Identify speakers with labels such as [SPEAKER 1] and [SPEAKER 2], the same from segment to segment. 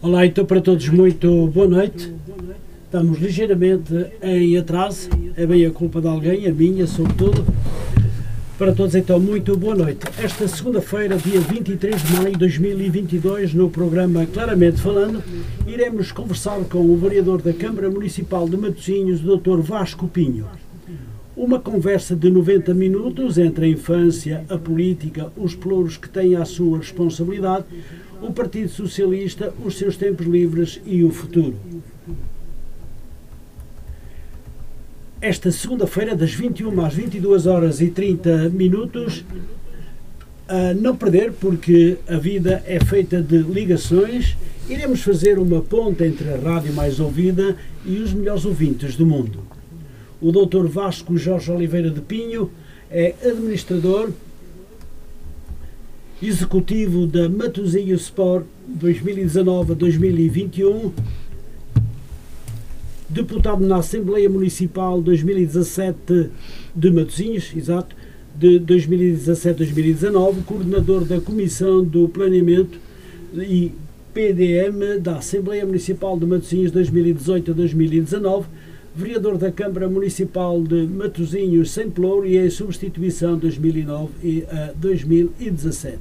[SPEAKER 1] Olá, então para todos muito boa noite. Estamos ligeiramente em atraso, é bem a culpa de alguém, a minha sobretudo. Para todos então muito boa noite. Esta segunda-feira, dia 23 de maio de 2022, no programa Claramente Falando, iremos conversar com o vereador da Câmara Municipal de Matosinhos, Dr. Vasco Pinho. Uma conversa de 90 minutos entre a infância, a política, os pelouros que têm à sua responsabilidade, o Partido Socialista, os seus tempos livres e o futuro. Esta segunda-feira, das 21 às 22 horas e 30 minutos, a não perder, porque a vida é feita de ligações, iremos fazer uma ponte entre a rádio mais ouvida e os melhores ouvintes do mundo. O Dr. Vasco Jorge Oliveira de Pinho é administrador executivo da Matosinho Sport 2019 a 2021, deputado na Assembleia Municipal 2017 de Matosinhos, exato, de 2017 a 2019, coordenador da Comissão do Planeamento e PDM da Assembleia Municipal de Matosinhos 2018 a 2019, vereador da Câmara Municipal de Matosinhos sem Pelouro e em substituição 2009 a 2017.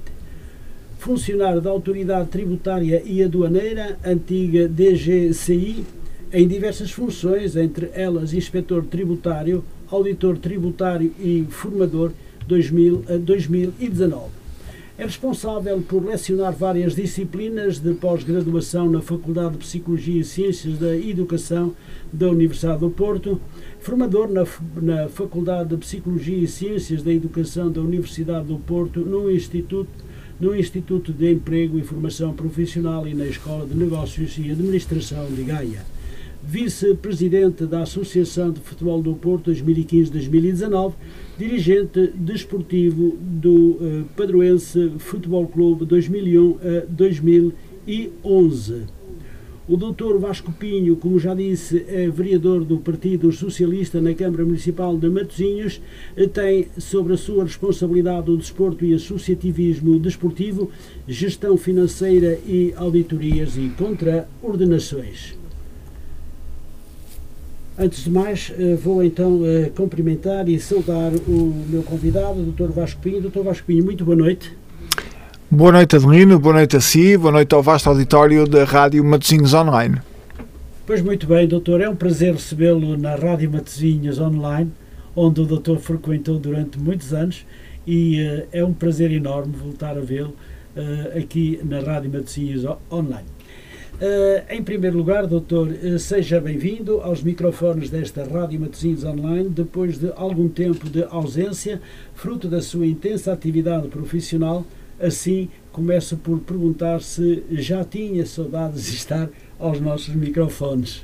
[SPEAKER 1] Funcionário da Autoridade Tributária e Aduaneira, antiga DGCI, em diversas funções, entre elas inspetor tributário, auditor tributário e formador 2000 a 2019. É responsável por lecionar várias disciplinas de pós-graduação na Faculdade de Psicologia e Ciências da Educação da Universidade do Porto, formador na, na Faculdade de Psicologia e Ciências da Educação da Universidade do Porto, no Instituto, no Instituto de Emprego e Formação Profissional e na Escola de Negócios e Administração de Gaia. Vice-presidente da Associação de Futebol do Porto 2015-2019 dirigente desportivo do uh, Padroense Futebol Clube 2001 a 2011. O Dr. Vasco Pinho, como já disse, é vereador do Partido Socialista na Câmara Municipal de Matosinhos, tem sobre a sua responsabilidade o desporto e associativismo desportivo, gestão financeira e auditorias e contraordenações. Antes de mais, eh, vou então eh, cumprimentar e saudar o meu convidado, o Dr. Vasco Pinho. Dr. Vasco Pinho, muito boa noite.
[SPEAKER 2] Boa noite, Adelino, boa noite a si, boa noite ao vasto auditório da Rádio Matosinhos Online.
[SPEAKER 1] Pois muito bem, doutor, é um prazer recebê-lo na Rádio Matosinhos Online, onde o doutor frequentou durante muitos anos e uh, é um prazer enorme voltar a vê-lo uh, aqui na Rádio Matosinhos Online. Uh, em primeiro lugar, doutor, uh, seja bem-vindo aos microfones desta Rádio Matosinhos Online, depois de algum tempo de ausência, fruto da sua intensa atividade profissional. Assim, começo por perguntar se já tinha saudades de estar aos nossos microfones.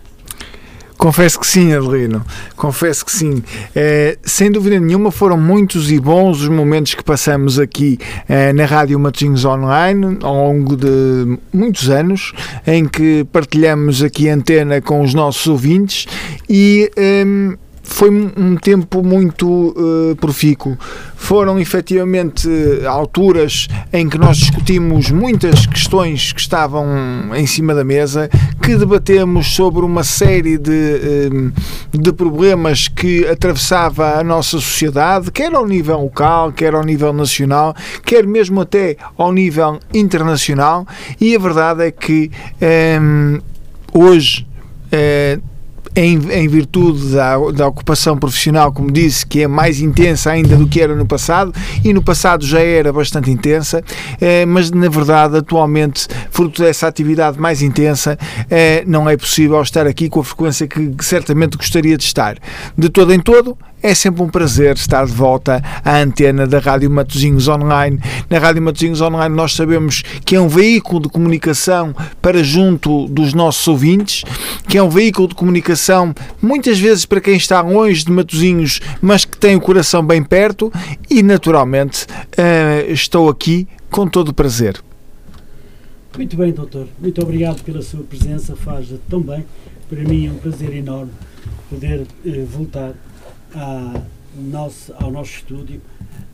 [SPEAKER 2] Confesso que sim, Adelino. Confesso que sim. É, sem dúvida nenhuma, foram muitos e bons os momentos que passamos aqui é, na Rádio Matosinhos Online ao longo de muitos anos, em que partilhamos aqui a antena com os nossos ouvintes e. É, foi um tempo muito uh, profícuo. Foram efetivamente alturas em que nós discutimos muitas questões que estavam em cima da mesa, que debatemos sobre uma série de, uh, de problemas que atravessava a nossa sociedade, quer ao nível local, quer ao nível nacional, quer mesmo até ao nível internacional, e a verdade é que um, hoje. Uh, em, em virtude da, da ocupação profissional, como disse, que é mais intensa ainda do que era no passado, e no passado já era bastante intensa, eh, mas na verdade, atualmente, fruto dessa atividade mais intensa, eh, não é possível estar aqui com a frequência que, que certamente gostaria de estar. De todo em todo, é sempre um prazer estar de volta à antena da Rádio Matosinhos Online. Na Rádio Matosinhos Online nós sabemos que é um veículo de comunicação para junto dos nossos ouvintes, que é um veículo de comunicação muitas vezes para quem está longe de Matosinhos, mas que tem o coração bem perto e naturalmente uh, estou aqui com todo o prazer.
[SPEAKER 1] Muito bem, doutor. Muito obrigado pela sua presença. Faz tão bem. Para mim é um prazer enorme poder uh, voltar à nosso, ao nosso estúdio.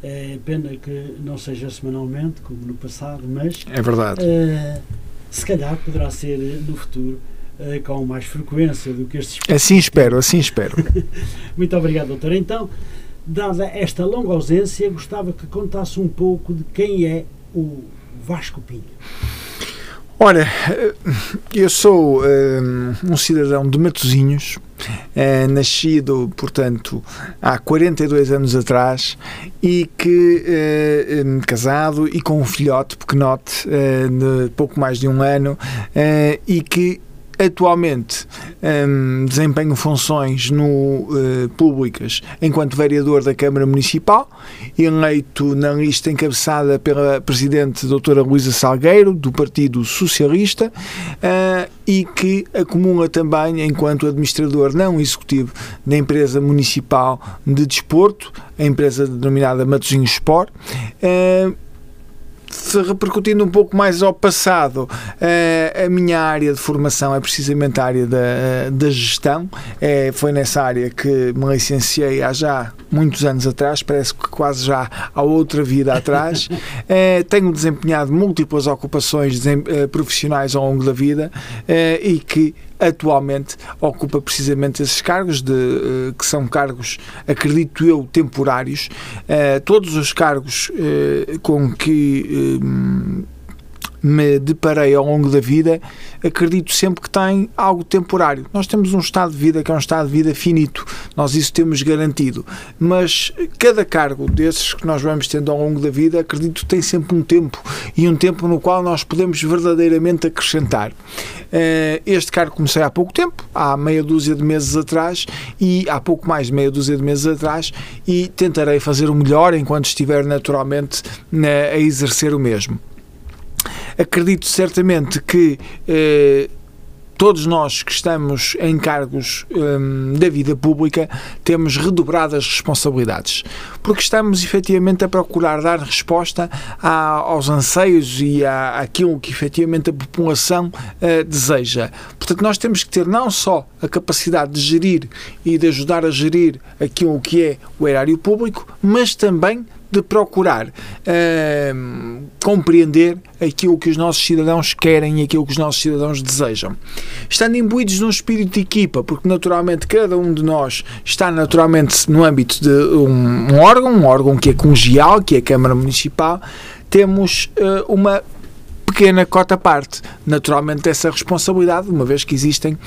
[SPEAKER 1] É pena que não seja semanalmente, como no passado, mas.
[SPEAKER 2] É verdade.
[SPEAKER 1] Uh, se calhar poderá ser no futuro uh, com mais frequência do que estes.
[SPEAKER 2] Assim espero, assim espero.
[SPEAKER 1] Muito obrigado, doutor. Então, dada esta longa ausência, gostava que contasse um pouco de quem é o Vasco Pinho.
[SPEAKER 2] Ora, eu sou um, um cidadão de Matosinhos, é, nascido, portanto, há 42 anos atrás e que, casado e com um filhote pequenote de pouco mais de um ano e que atualmente um, desempenho funções no, uh, públicas enquanto vereador da Câmara Municipal, eleito na lista encabeçada pela Presidente doutora Luísa Salgueiro, do Partido Socialista, uh, e que acumula também enquanto administrador não executivo da empresa municipal de desporto, a empresa denominada Matosinhos Sport. Uh, se repercutindo um pouco mais ao passado, eh, a minha área de formação é precisamente a área da, da gestão. É, foi nessa área que me licenciei há já muitos anos atrás, parece que quase já há outra vida atrás. É, tenho desempenhado múltiplas ocupações eh, profissionais ao longo da vida e que atualmente ocupa precisamente esses cargos, de, uh, que são cargos, acredito eu, temporários. Uh, todos os cargos uh, com que me deparei ao longo da vida, acredito sempre que tem algo temporário. Nós temos um estado de vida que é um estado de vida finito, nós isso temos garantido, mas cada cargo desses que nós vamos tendo ao longo da vida, acredito que tem sempre um tempo e um tempo no qual nós podemos verdadeiramente acrescentar. Eh, este cargo comecei há pouco tempo, há meia dúzia de meses atrás e há pouco mais de meia dúzia de meses atrás e tentarei fazer o melhor enquanto estiver naturalmente a exercer o mesmo acredito certamente que eh, todos nós que estamos em cargos um, da vida pública temos redobradas responsabilidades, porque estamos efetivamente a procurar dar resposta aos anseios e a, àquilo que efetivamente a população uh, deseja. Portanto, nós temos que ter não só a capacidade de gerir e de ajudar a gerir aquilo que é o erário público, mas também de procurar uh, compreender aquilo que os nossos cidadãos querem e aquilo que os nossos cidadãos desejam. Estando imbuídos num espírito de equipa, porque naturalmente cada um de nós está naturalmente no âmbito de um, um órgão, um órgão que é congial, que é a Câmara Municipal, temos uh, uma pequena cota parte, naturalmente, dessa responsabilidade, uma vez que existem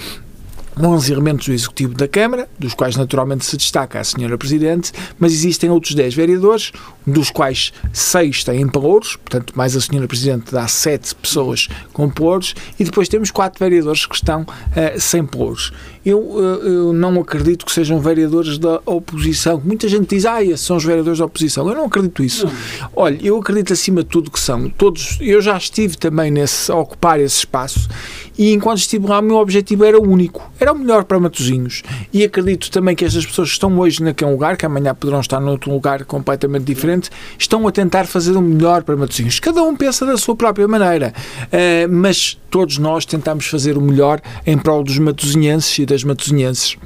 [SPEAKER 2] 11 elementos do Executivo da Câmara, dos quais naturalmente se destaca a Senhora Presidente, mas existem outros 10 vereadores, dos quais 6 têm pelouros, portanto, mais a Senhora Presidente dá 7 pessoas com pelouros, e depois temos 4 vereadores que estão uh, sem pelouros. Eu, uh, eu, não acredito que sejam vereadores da oposição. Muita gente diz, ah, esses são os vereadores da oposição. Eu não acredito isso. Olha, eu acredito acima de tudo que são todos. Eu já estive também nesse, a ocupar esse espaço e enquanto estive lá o meu objetivo era único, era o melhor para Matosinhos e acredito também que estas pessoas que estão hoje naquele lugar, que amanhã poderão estar noutro lugar completamente diferente, estão a tentar fazer o melhor para Matosinhos. Cada um pensa da sua própria maneira, uh, mas todos nós tentamos fazer o melhor em prol dos matosinhenses e das matosinhenses.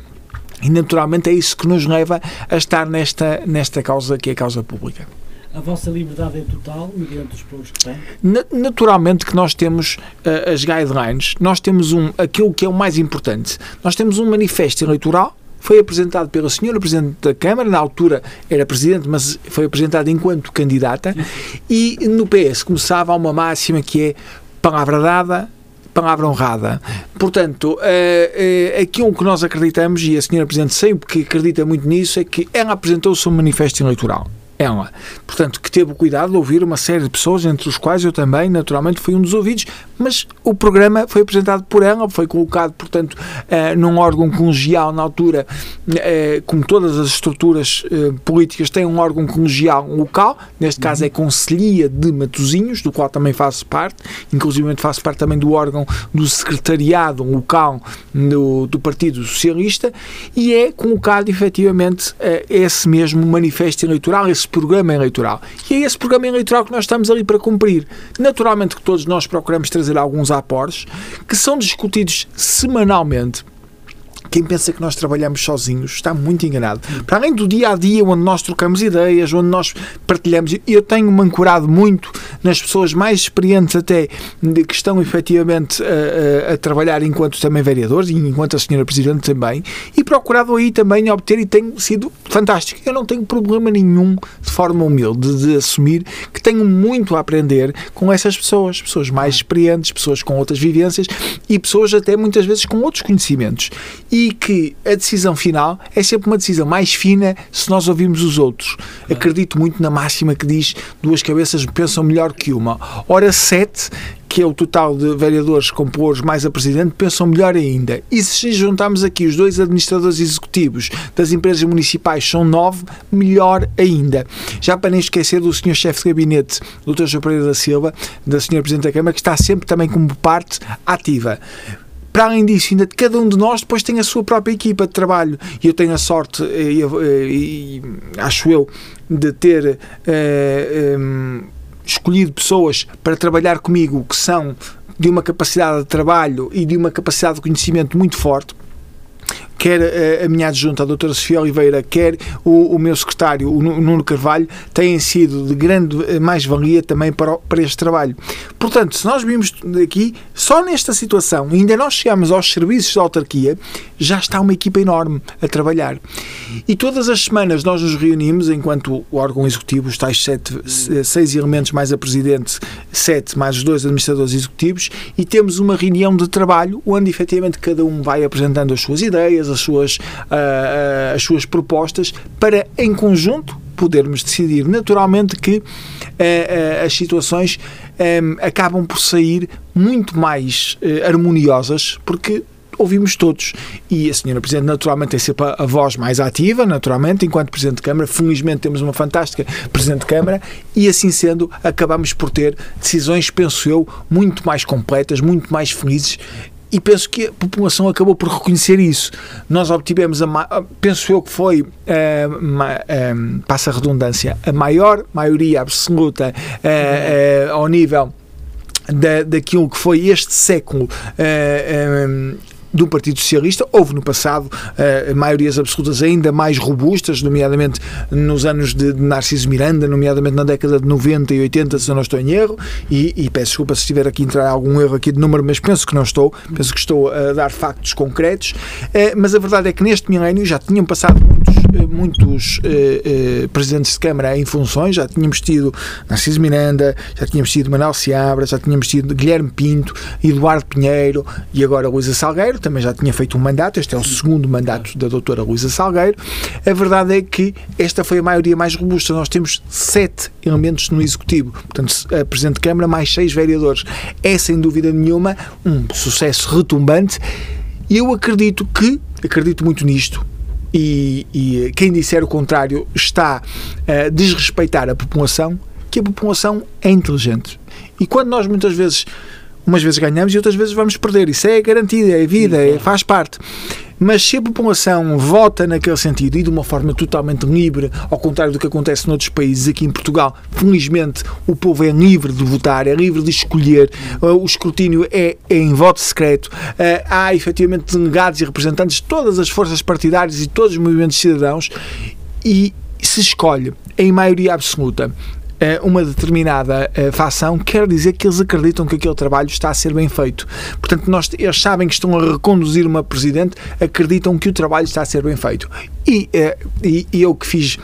[SPEAKER 2] E naturalmente é isso que nos leva a estar nesta, nesta causa que é a causa pública.
[SPEAKER 1] A vossa liberdade é total mediante os planos que tem?
[SPEAKER 2] Naturalmente que nós temos uh, as guidelines, nós temos um, aquilo que é o mais importante. Nós temos um manifesto eleitoral foi apresentado pela senhora Presidente da Câmara, na altura era Presidente, mas foi apresentado enquanto candidata, e no PS começava uma máxima que é palavra dada, palavra honrada. Portanto, uh, uh, aquilo que nós acreditamos, e a senhora Presidente sempre que acredita muito nisso, é que ela apresentou o seu manifesto eleitoral ela. Portanto, que teve o cuidado de ouvir uma série de pessoas, entre os quais eu também, naturalmente, fui um dos ouvidos, mas o programa foi apresentado por ela, foi colocado, portanto, uh, num órgão colegial na altura, uh, como todas as estruturas uh, políticas têm um órgão colegial local, neste caso é Conselhia de Matosinhos, do qual também faço parte, inclusive faço parte também do órgão do secretariado local do, do Partido Socialista, e é colocado efetivamente esse mesmo manifesto eleitoral, esse programa eleitoral. E é esse programa eleitoral que nós estamos ali para cumprir. Naturalmente que todos nós procuramos trazer alguns aportes que são discutidos semanalmente quem pensa que nós trabalhamos sozinhos está muito enganado. Para além do dia a dia, onde nós trocamos ideias, onde nós partilhamos, eu tenho-me ancorado muito nas pessoas mais experientes até que estão efetivamente a, a, a trabalhar enquanto também vereadores e enquanto a senhora Presidente também e procurado aí também obter e tem sido fantástico. Eu não tenho problema nenhum de forma humilde de assumir que tenho muito a aprender com essas pessoas, pessoas mais experientes, pessoas com outras vivências e pessoas até muitas vezes com outros conhecimentos que a decisão final é sempre uma decisão mais fina se nós ouvirmos os outros. Acredito muito na máxima que diz duas cabeças pensam melhor que uma. Ora, sete que é o total de vereadores compores mais a Presidente, pensam melhor ainda. E se juntarmos aqui os dois administradores executivos das empresas municipais, são nove, melhor ainda. Já para nem esquecer do Sr. Chefe de Gabinete, Dr. João Pereira da Silva, da Sra. Presidente da Câmara, que está sempre também como parte ativa para além disso, ainda cada um de nós depois tem a sua própria equipa de trabalho. E eu tenho a sorte, e, e, e acho eu, de ter. Eh, escolhido pessoas para trabalhar comigo que são de uma capacidade de trabalho e de uma capacidade de conhecimento muito forte quer a, a minha adjunta, a doutora Sofia Oliveira, quer o, o meu secretário, o Nuno Carvalho, têm sido de grande eh, mais-valia também para, para este trabalho. Portanto, se nós vimos aqui, só nesta situação, ainda não chegamos aos serviços da autarquia, já está uma equipa enorme a trabalhar. E todas as semanas nós nos reunimos, enquanto o órgão executivo, os tais sete, seis elementos mais a presidente, sete mais os dois administradores executivos, e temos uma reunião de trabalho onde efetivamente cada um vai apresentando as suas ideias, as suas, uh, as suas propostas, para em conjunto podermos decidir. Naturalmente que uh, as situações um, acabam por sair muito mais harmoniosas, porque ouvimos todos. E a senhora Presidente, naturalmente, tem sempre a, voz mais ativa, naturalmente, enquanto Presidente de Câmara. Felizmente temos uma fantástica Presidente de Câmara e, assim sendo, acabamos por ter decisões, penso eu, muito mais completas, muito mais felizes e penso que a população acabou por reconhecer isso. Nós obtivemos, a, penso eu que foi, uh, uh, passa a redundância, a maior maioria absoluta uh, ao nível da, daquilo que foi este século do Partido Socialista. Houve no passado uh, maiorias absolutas ainda mais robustas, nomeadamente nos anos de, Narciso Miranda, nomeadamente na década de 90 e 80, se eu não estou em erro, e, e peço desculpa se estiver aqui a entrar algum erro aqui de número, mas penso que não estou, penso que estou a dar factos concretos, uh, mas a verdade é que neste milénio já tinham passado muitos, uh, muitos presidentes de Câmara em funções, já tínhamos tido Narciso Miranda, já tínhamos tido Manuel Seabra, já tínhamos tido Guilherme Pinto, Eduardo Pinheiro e agora Luísa Salgueiro, também já tinha feito um mandato, este é o segundo mandato da doutora Luísa Salgueiro. A verdade é que esta foi a maioria mais robusta. Nós temos sete elementos no Executivo, portanto, a Presidente de Câmara mais seis vereadores. É, sem dúvida nenhuma, um sucesso retumbante. E eu acredito que, acredito muito nisto, e, e, quem disser o contrário está a desrespeitar a população, que a população é inteligente. E quando nós muitas vezes umas vezes ganhamos e outras vezes vamos perder. Isso é garantido, é vida, é, faz parte. Mas se a população vota naquele sentido e de uma forma totalmente livre, ao contrário do que acontece noutros países, aqui em Portugal, felizmente o povo é livre de votar, é livre de escolher, uh, o escrutínio é, é em voto secreto, uh, há efetivamente delegados e representantes de todas as forças partidárias e todos os movimentos cidadãos e se escolhe em maioria absoluta eh, uma determinada uh, facção, quer dizer que eles acreditam que aquele trabalho está a ser bem feito. Portanto, nós, eles sabem que estão a reconduzir uma presidente, acreditam que o trabalho está a ser bem feito. E, uh, e, e eu que fiz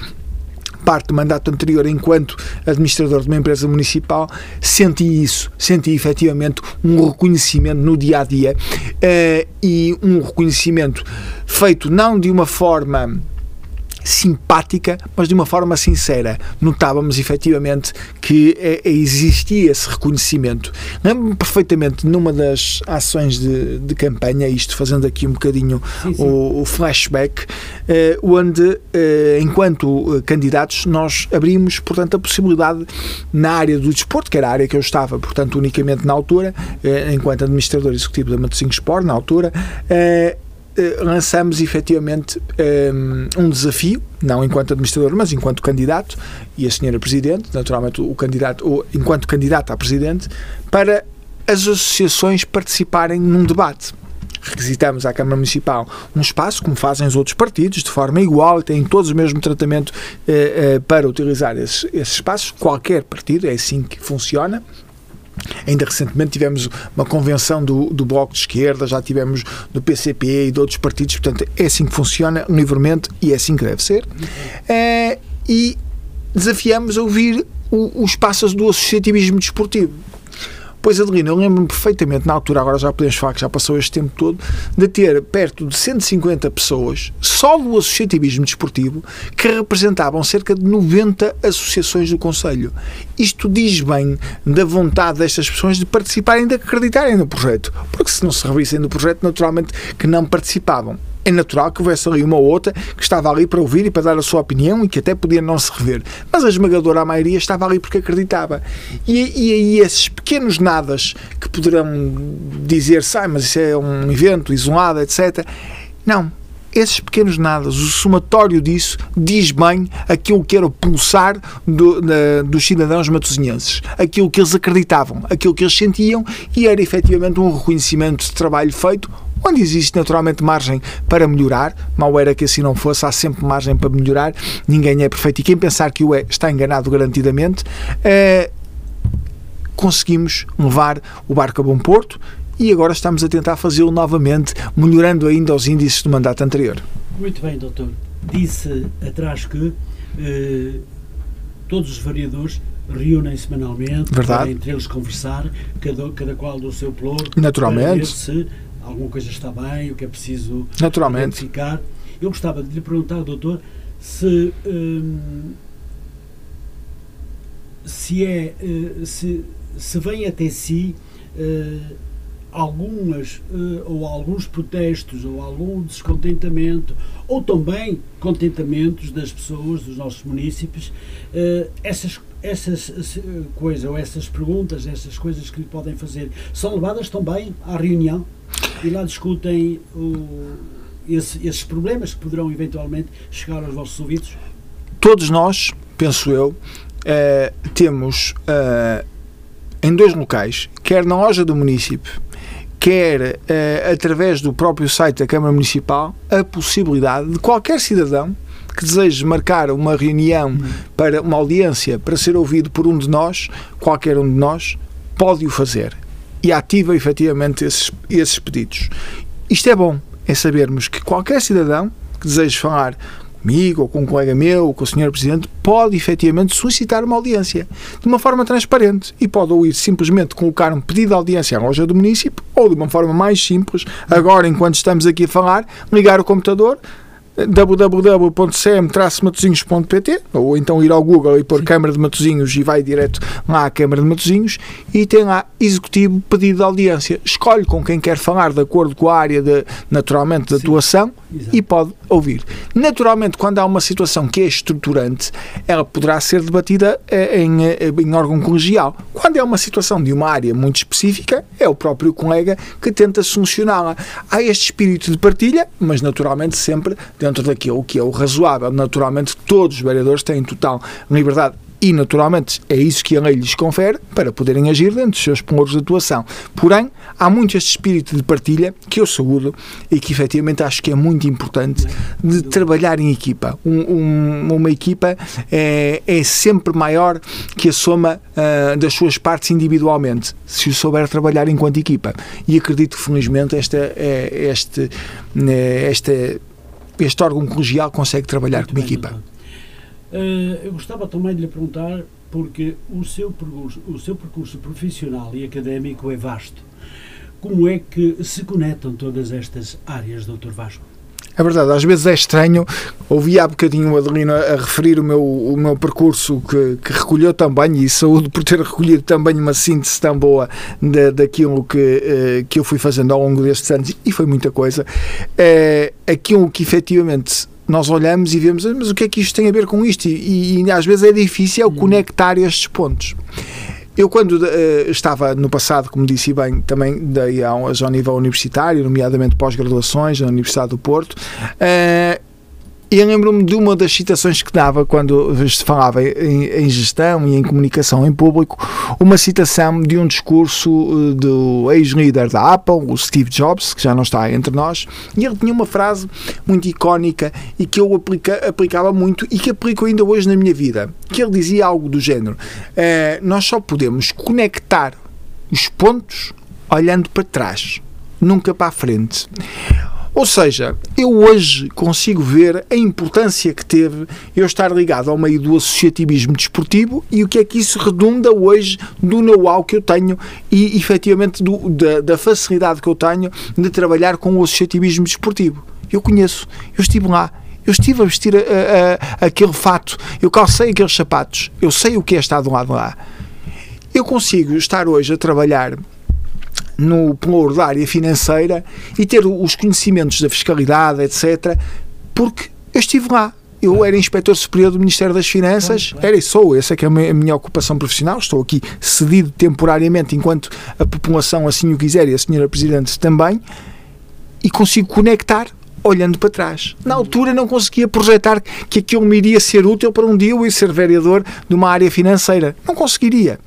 [SPEAKER 2] parte do mandato anterior enquanto administrador de uma empresa municipal, senti isso, senti efetivamente um reconhecimento no dia a dia uh, e um reconhecimento feito não de uma forma simpática, mas de uma forma sincera. Notávamos efetivamente que é, é, existia esse reconhecimento. Lembro-me perfeitamente numa das ações de, de, campanha, isto fazendo aqui um bocadinho sim, sim. O, o, flashback, eh, onde, eh, enquanto eh, candidatos, nós abrimos, portanto, a possibilidade na área do desporto, que era a área que eu estava, portanto, unicamente na altura, eh, enquanto administrador executivo da Matosinhos Sport, na altura, eh, lançamos efetivamente um, um, desafio, não enquanto administrador, mas enquanto candidato, e a senhora Presidente, naturalmente o candidato, ou enquanto candidato a Presidente, para as associações participarem num debate. requisitamos à Câmara Municipal um espaço, como fazem os outros partidos, de forma igual, e têm todos o mesmo tratamento eh, eh, para utilizar esses, esses espaços. Qualquer partido, é assim que funciona. Ainda recentemente tivemos uma convenção do, do Bloco de Esquerda, já tivemos do PCP e de outros partidos, portanto é assim que funciona livremente e é assim que deve ser. É, e desafiamos a ouvir os passos do associativismo desportivo. Pois, Adelina, eu lembro-me perfeitamente, na altura, agora já podemos falar que já passou este tempo todo, de ter perto de 150 pessoas, só do associativismo desportivo, que representavam cerca de 90 associações do Conselho. Isto diz bem da vontade destas pessoas de participarem, de acreditarem no projeto. Porque se não se revissem no projeto, naturalmente que não participavam é natural que houvesse ali uma ou outra que estava ali para ouvir e para dar a sua opinião e que até podia não se rever. Mas a esmagadora maioria estava ali porque acreditava. E, e aí esses pequenos nadas que poderão dizer-se, ah, mas isso é um evento isolado, etc. Não. Esses pequenos nadas, o somatório disso, diz bem aquilo que era o pulsar do, da, dos cidadãos matosinhenses, aquilo que eles acreditavam, aquilo que eles sentiam e era efetivamente um reconhecimento de trabalho feito onde existe naturalmente margem para melhorar, mal era que assim não fosse, há sempre margem para melhorar, ninguém é perfeito e quem pensar que o é está enganado garantidamente. Uh, conseguimos levar o barco a bom porto e agora estamos a tentar fazê-lo novamente, melhorando ainda os índices do mandato anterior.
[SPEAKER 1] Muito bem, doutor. Disse atrás que eh, todos os vereadores reúnem semanalmente
[SPEAKER 2] Verdade.
[SPEAKER 1] para entre eles conversar, cada, cada qual do seu ploro,
[SPEAKER 2] Naturalmente.
[SPEAKER 1] se alguma coisa está bem, o que é preciso
[SPEAKER 2] Naturalmente.
[SPEAKER 1] identificar. Eu gostava de lhe perguntar, doutor, se, hum, se é uh, se, se vem até si uh, algumas uh, ou alguns protestos ou algum descontentamento ou também contentamentos das pessoas, dos nossos munícipes, essas essas coisas ou essas perguntas, essas coisas que lhe podem fazer, são levadas também à reunião e lá discutem o, esse, esses problemas que poderão eventualmente chegar aos vossos ouvidos?
[SPEAKER 2] Todos nós, penso eu, eh, temos eh, em dois locais, quer na loja do município, quer eh, através do próprio site da Câmara Municipal, a possibilidade de qualquer cidadão que deseje marcar uma reunião hum. para uma audiência para ser ouvido por um de nós, qualquer um de nós, pode o fazer e ativa efetivamente esses, esses pedidos. Isto é bom, é sabermos que qualquer cidadão que deseje falar comigo ou com um colega meu ou com o Sr. Presidente pode efetivamente solicitar uma audiência de uma forma transparente e pode ou ir simplesmente colocar um pedido de audiência à loja do município ou de uma forma mais simples, agora enquanto estamos aqui a falar, ligar o computador, www.cm-matosinhos.pt ou então ir ao Google e pôr. Câmara de Matosinhos e vai direto lá à Câmara de Matosinhos e tem lá executivo pedido de audiência. Escolhe com quem quer falar de acordo com a área de, naturalmente de Sim. atuação e pode ouvir. Naturalmente, quando há uma situação que é estruturante, ela poderá ser debatida eh, em, eh, em órgão colegial. Quando é uma situação de uma área muito específica, é o próprio colega que tenta solucioná-la. Há este espírito de partilha, mas naturalmente sempre dentro daquilo que é o razoável. Naturalmente, todos os vereadores têm total liberdade e, naturalmente, é isso que a lei lhes confere para poderem agir dentro dos seus polos de atuação. Porém, há muito este espírito de partilha que eu saúdo e que efetivamente acho que é muito importante de trabalhar em equipa. Um, um, uma equipa é, é, sempre maior que a soma uh, das suas partes individualmente, se o souber trabalhar enquanto equipa. E acredito felizmente, esta, é, este, é, esta, este órgão colegial consegue trabalhar muito como bem, equipa.
[SPEAKER 1] Uh, eu gostava também de lhe perguntar, porque o seu, percurso, o seu percurso profissional e académico é vasto. Como é que se conectam todas estas áreas, Dr. Vasco?
[SPEAKER 2] É verdade, às vezes é estranho. Ouvi há bocadinho o Adelino a referir o meu, o meu percurso que, que recolheu também, e saúde por ter recolhido também uma síntese tão boa da, daquilo que, uh, que eu fui fazendo ao longo destes anos, e foi muita coisa. É, aquilo que efetivamente nós olhamos e vemos, mas o que é que isto tem a ver com isto? E, e às vezes é difícil uhum. conectar estes pontos. Eu, quando uh, estava no passado, como disse bem, também dei aulas ao nível universitário, nomeadamente pós-graduações na Universidade do Porto, uh, E eu lembro-me de uma das citações que dava quando se falava em, em, gestão e em comunicação em público, uma citação de um discurso eh, do ex-líder da Apple, o Steve Jobs, que já não está entre nós, e ele tinha uma frase muito icónica e que eu aplica, aplicava muito e que aplico ainda hoje na minha vida, que ele dizia algo do género, eh, nós só podemos conectar os pontos olhando para trás, nunca para a frente. Ou seja, eu hoje consigo ver a importância que teve eu estar ligado ao meio do associativismo desportivo e o que é que isso redunda hoje do know-how que eu tenho e efetivamente do, da, da facilidade que eu tenho de trabalhar com o associativismo desportivo. Eu conheço, eu estive lá, eu estive a vestir a, a, aquele fato, eu calcei aqueles sapatos, eu sei o que é estar do lado lá. Eu consigo estar hoje a trabalhar no pluro da área financeira e ter os conhecimentos da fiscalidade, etc., porque eu estive lá. Eu era inspetor superior do Ministério das Finanças, era e sou, essa é que é a minha ocupação profissional. Estou aqui cedido temporariamente enquanto a população assim o quiser e a senhora Presidente também, e consigo conectar olhando para trás. Na altura não conseguia projetar que aquilo me iria ser útil para um dia eu ir ser vereador de uma área financeira. Não conseguiria.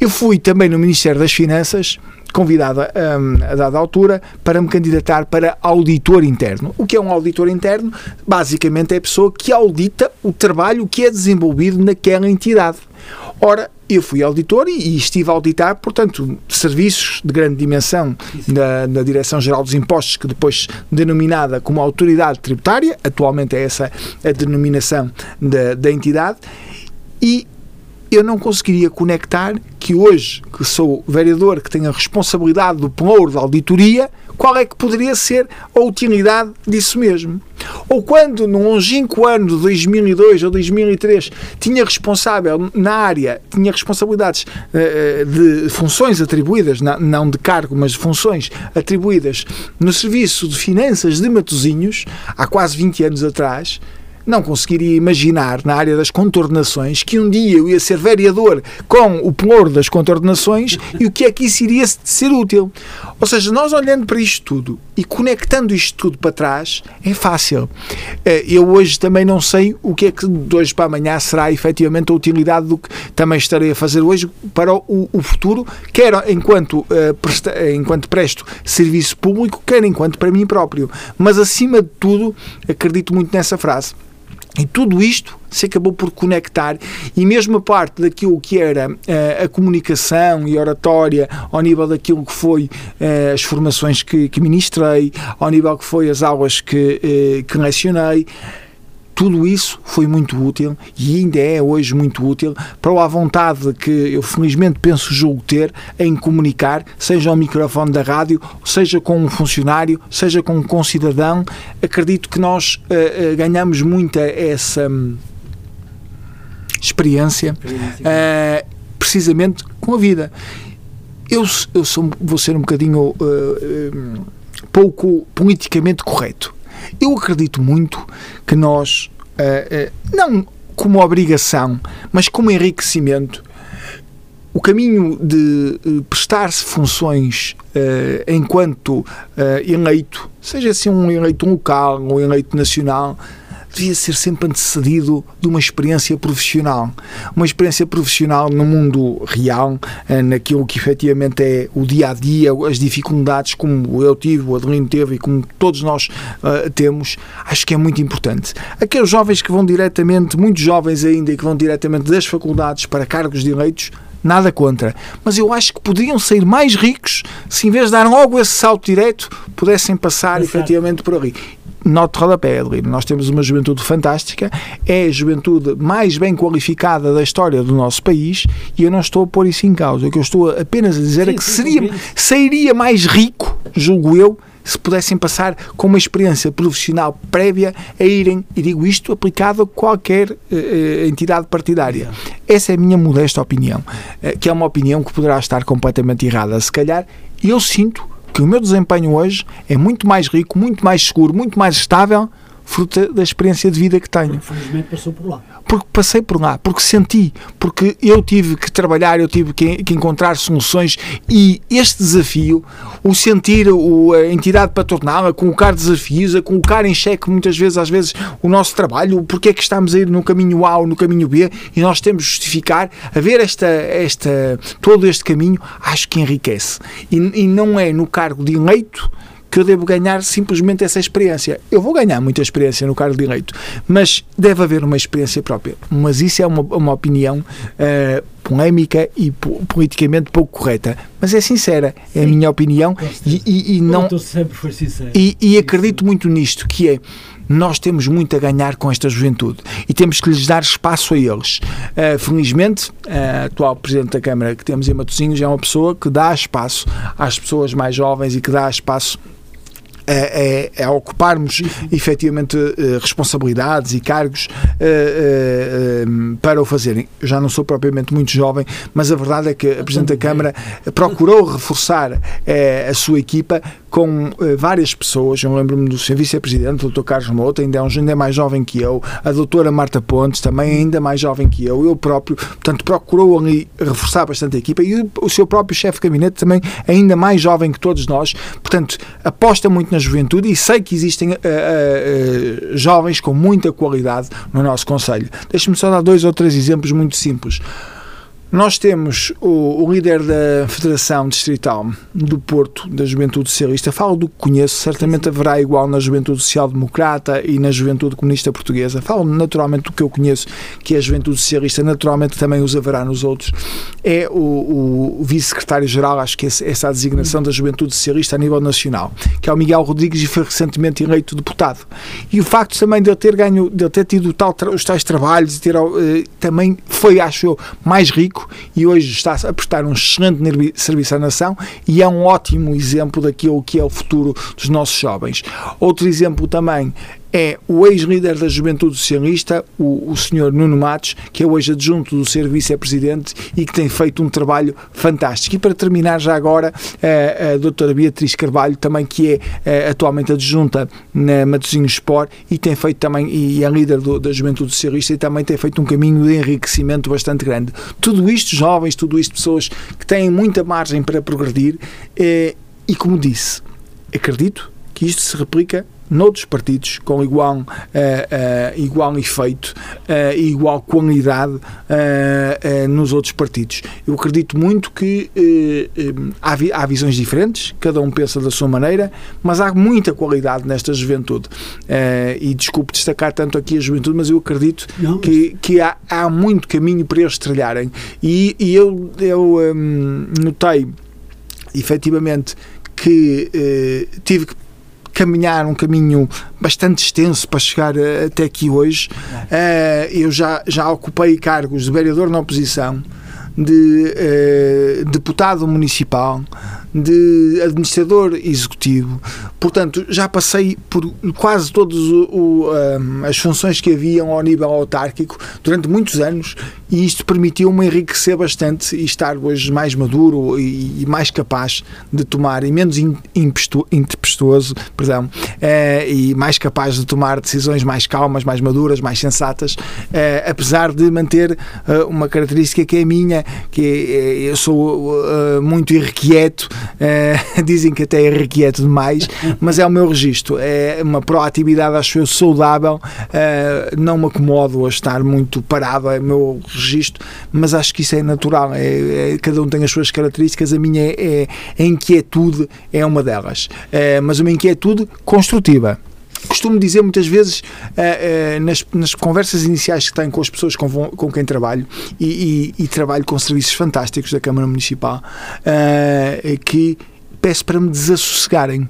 [SPEAKER 2] Eu fui também no Ministério das Finanças convidada um, a dada altura para me candidatar para auditor interno. O que é um auditor interno? Basicamente é a pessoa que audita o trabalho que é desenvolvido naquela entidade. Ora, eu fui auditor e, estive a auditar, portanto, serviços de grande dimensão da, da Direção-Geral dos Impostos, que depois denominada como Autoridade Tributária, atualmente é essa a denominação da, da entidade, e eu não conseguiria conectar que hoje, que sou vereador, que tenho a responsabilidade do pluro da auditoria, qual é que poderia ser a utilidade disso mesmo? Ou quando, no longínquo ano de 2002 ou 2003, tinha responsável na área, tinha responsabilidades uh, de funções atribuídas, não de cargo, mas de funções atribuídas no Serviço de Finanças de Matosinhos, há quase 20 anos atrás, não conseguiria imaginar na área das contornações que um dia eu ia ser vereador com o penhor das contornações e o que é que isso iria ser útil. Ou seja, nós olhando para isto tudo e conectando isto tudo para trás, é fácil. Eh, eu hoje também não sei o que é que de hoje para amanhã será efetivamente a utilidade do que também estarei a fazer hoje para o, futuro, quer enquanto, presta, enquanto presto serviço público, quer enquanto para mim próprio. Mas acima de tudo, acredito muito nessa frase. E tudo isto se acabou por conectar e mesmo a parte daquilo que era uh, a comunicação e oratória ao nível daquilo que foi uh, as formações que, que ministrei, ao nível que foi as aulas que, uh, que lecionei, tudo isso foi muito útil e ainda é hoje muito útil para a vontade que eu felizmente penso julgo ter em comunicar, seja ao microfone da rádio, seja com um funcionário, seja com um concidadão. Acredito que nós uh, uh, ganhamos muita essa um, experiência uh, precisamente com a vida. Eu, eu sou, vou ser um bocadinho pouco politicamente correto eu acredito muito que nós, uh, uh, não como obrigação, mas como enriquecimento, o caminho de uh, prestar-se funções enquanto eleito, seja assim um eleito local um eleito nacional, devia ser sempre antecedido de uma experiência profissional. Uma experiência profissional no mundo real, eh, naquilo que efetivamente é o dia a dia, as dificuldades, como eu tive, o Adelino teve e como todos nós uh, temos, acho que é muito importante. Aqueles jovens que vão diretamente, muitos jovens ainda, e que vão diretamente das faculdades para cargos de eleitos, nada contra. Mas eu acho que poderiam sair mais ricos se, em vez de dar logo esse salto direto, pudessem passar Exato. efetivamente por ali note rodapé, Adelino. Nós temos uma juventude fantástica, é a juventude mais bem qualificada da história do nosso país e eu não estou a pôr isso em causa. O que eu estou apenas a dizer sim, é que seria, sairia mais rico, julgo eu, se pudessem passar com uma experiência profissional prévia a irem, e digo isto aplicado a qualquer uh, entidade partidária. Essa é a minha modesta opinião, uh, que é uma opinião que poderá estar completamente errada, se calhar, eu sinto que o meu desempenho hoje é muito mais rico, muito mais seguro, muito mais estável fruto da experiência de vida que tenho.
[SPEAKER 1] Infelizmente passou por lá.
[SPEAKER 2] Porque passei por lá, porque senti, porque eu tive que trabalhar, eu tive que, que encontrar soluções e este desafio, o sentir o, a entidade patronal, a colocar desafios, a colocar em xeque muitas vezes, às vezes, o nosso trabalho, porque é que estamos a ir no caminho A ou no caminho B e nós temos de justificar, a ver esta, esta, todo este caminho, acho que enriquece. E, e não é no cargo de eleito que eu devo ganhar simplesmente essa experiência. Eu vou ganhar muita experiência no cargo de eleito, mas deve haver uma experiência própria. Mas isso é uma, uma opinião uh, polémica e politicamente pouco correta, mas é sincera, é a minha opinião e, e, e não e, e acredito muito nisto que é nós temos muito a ganhar com esta juventude e temos que lhes dar espaço a eles. Uh, felizmente, a atual Presidente da Câmara que temos em Matosinhos é uma pessoa que dá espaço às pessoas mais jovens e que dá espaço a, a, a ocuparmos efetivamente eh, responsabilidades e cargos eh, eh, para o fazerem. Eu já não sou propriamente muito jovem, mas a verdade é que a Presidente da Câmara procurou reforçar a sua equipa com várias pessoas. Eu lembro-me do seu vice-presidente, o Dr. Carlos Mota, ainda é um ainda é mais jovem que eu, a doutora Marta Pontes, também ainda mais jovem que eu, eu próprio, portanto, procurou ali reforçar bastante a equipa e o seu próprio chefe de gabinete também ainda mais jovem que todos nós, portanto, aposta muito na juventude e sei que existem uh, uh, jovens com muita qualidade no nosso Conselho. Deixe-me só dar dois ou três exemplos muito simples. Nós temos o, o, líder da Federação Distrital do Porto, da Juventude Socialista, falo do que conheço, certamente haverá igual na Juventude Social Democrata e na Juventude Comunista Portuguesa. Falo naturalmente do que eu conheço, que é a Juventude Socialista, naturalmente também os haverá nos outros. É o, o Vice-Secretário-Geral, acho que essa é a designação da Juventude Socialista a nível nacional, que é o Miguel Rodrigues e foi recentemente eleito deputado. E o facto também de ele ter ganho, de ele ter tido tal, os tais trabalhos, ter, eh, também foi, acho eu, mais rico e hoje está a prestar um excelente serviço à nação e é um ótimo exemplo daquilo que é o futuro dos nossos jovens. Outro exemplo também é o ex-líder da Juventude Socialista, o, o senhor Nuno Matos, que é hoje adjunto do ser vice-presidente e que tem feito um trabalho fantástico. E para terminar já agora, a, a doutora Beatriz Carvalho, também que é atualmente adjunta na Matosinhos Sport e tem feito também, e é líder do, da Juventude Socialista e também tem feito um caminho de enriquecimento bastante grande. Tudo isto, jovens, tudo isto, pessoas que têm muita margem para progredir eh, e, como disse, acredito que isto se replica noutros partidos com igual, uh, uh, igual efeito uh, e igual qualidade nos outros partidos. Eu acredito muito que há, vi há, visões diferentes, cada um pensa da sua maneira, mas há muita qualidade nesta juventude. e desculpe destacar tanto aqui a juventude, mas eu acredito Não, que, que há, há, muito caminho para eles trilharem. E, e eu, eu um, notei efetivamente que tive que caminhar um caminho bastante extenso para chegar eh, até aqui hoje. Uh, eu já, já ocupei cargos de vereador na oposição, de uh, deputado municipal, de administrador executivo. Portanto, já passei por quase todas as funções que haviam ao nível autárquico durante muitos anos e isto permitiu-me enriquecer bastante e estar hoje mais maduro e, e mais capaz de tomar e menos impetuoso, perdão, eh, e mais capaz de tomar decisões mais calmas, mais maduras, mais sensatas, eh, apesar de manter eh, uma característica que é minha, que é, eu sou muito irrequieto, dizem que até é irrequieto demais, mas é o meu registro, é uma proatividade, acho eu, saudável, não me acomodo a estar muito parado, é o meu registro, mas acho que isso é natural. É, é, cada um tem as suas características, a minha é, é a inquietude é uma delas, mas uma inquietude construtiva costumo dizer muitas vezes uh, uh, nas, nas, conversas iniciais que tenho com as pessoas com, com quem trabalho e, e, e, trabalho com serviços fantásticos da Câmara Municipal uh, que peço para me desassossegarem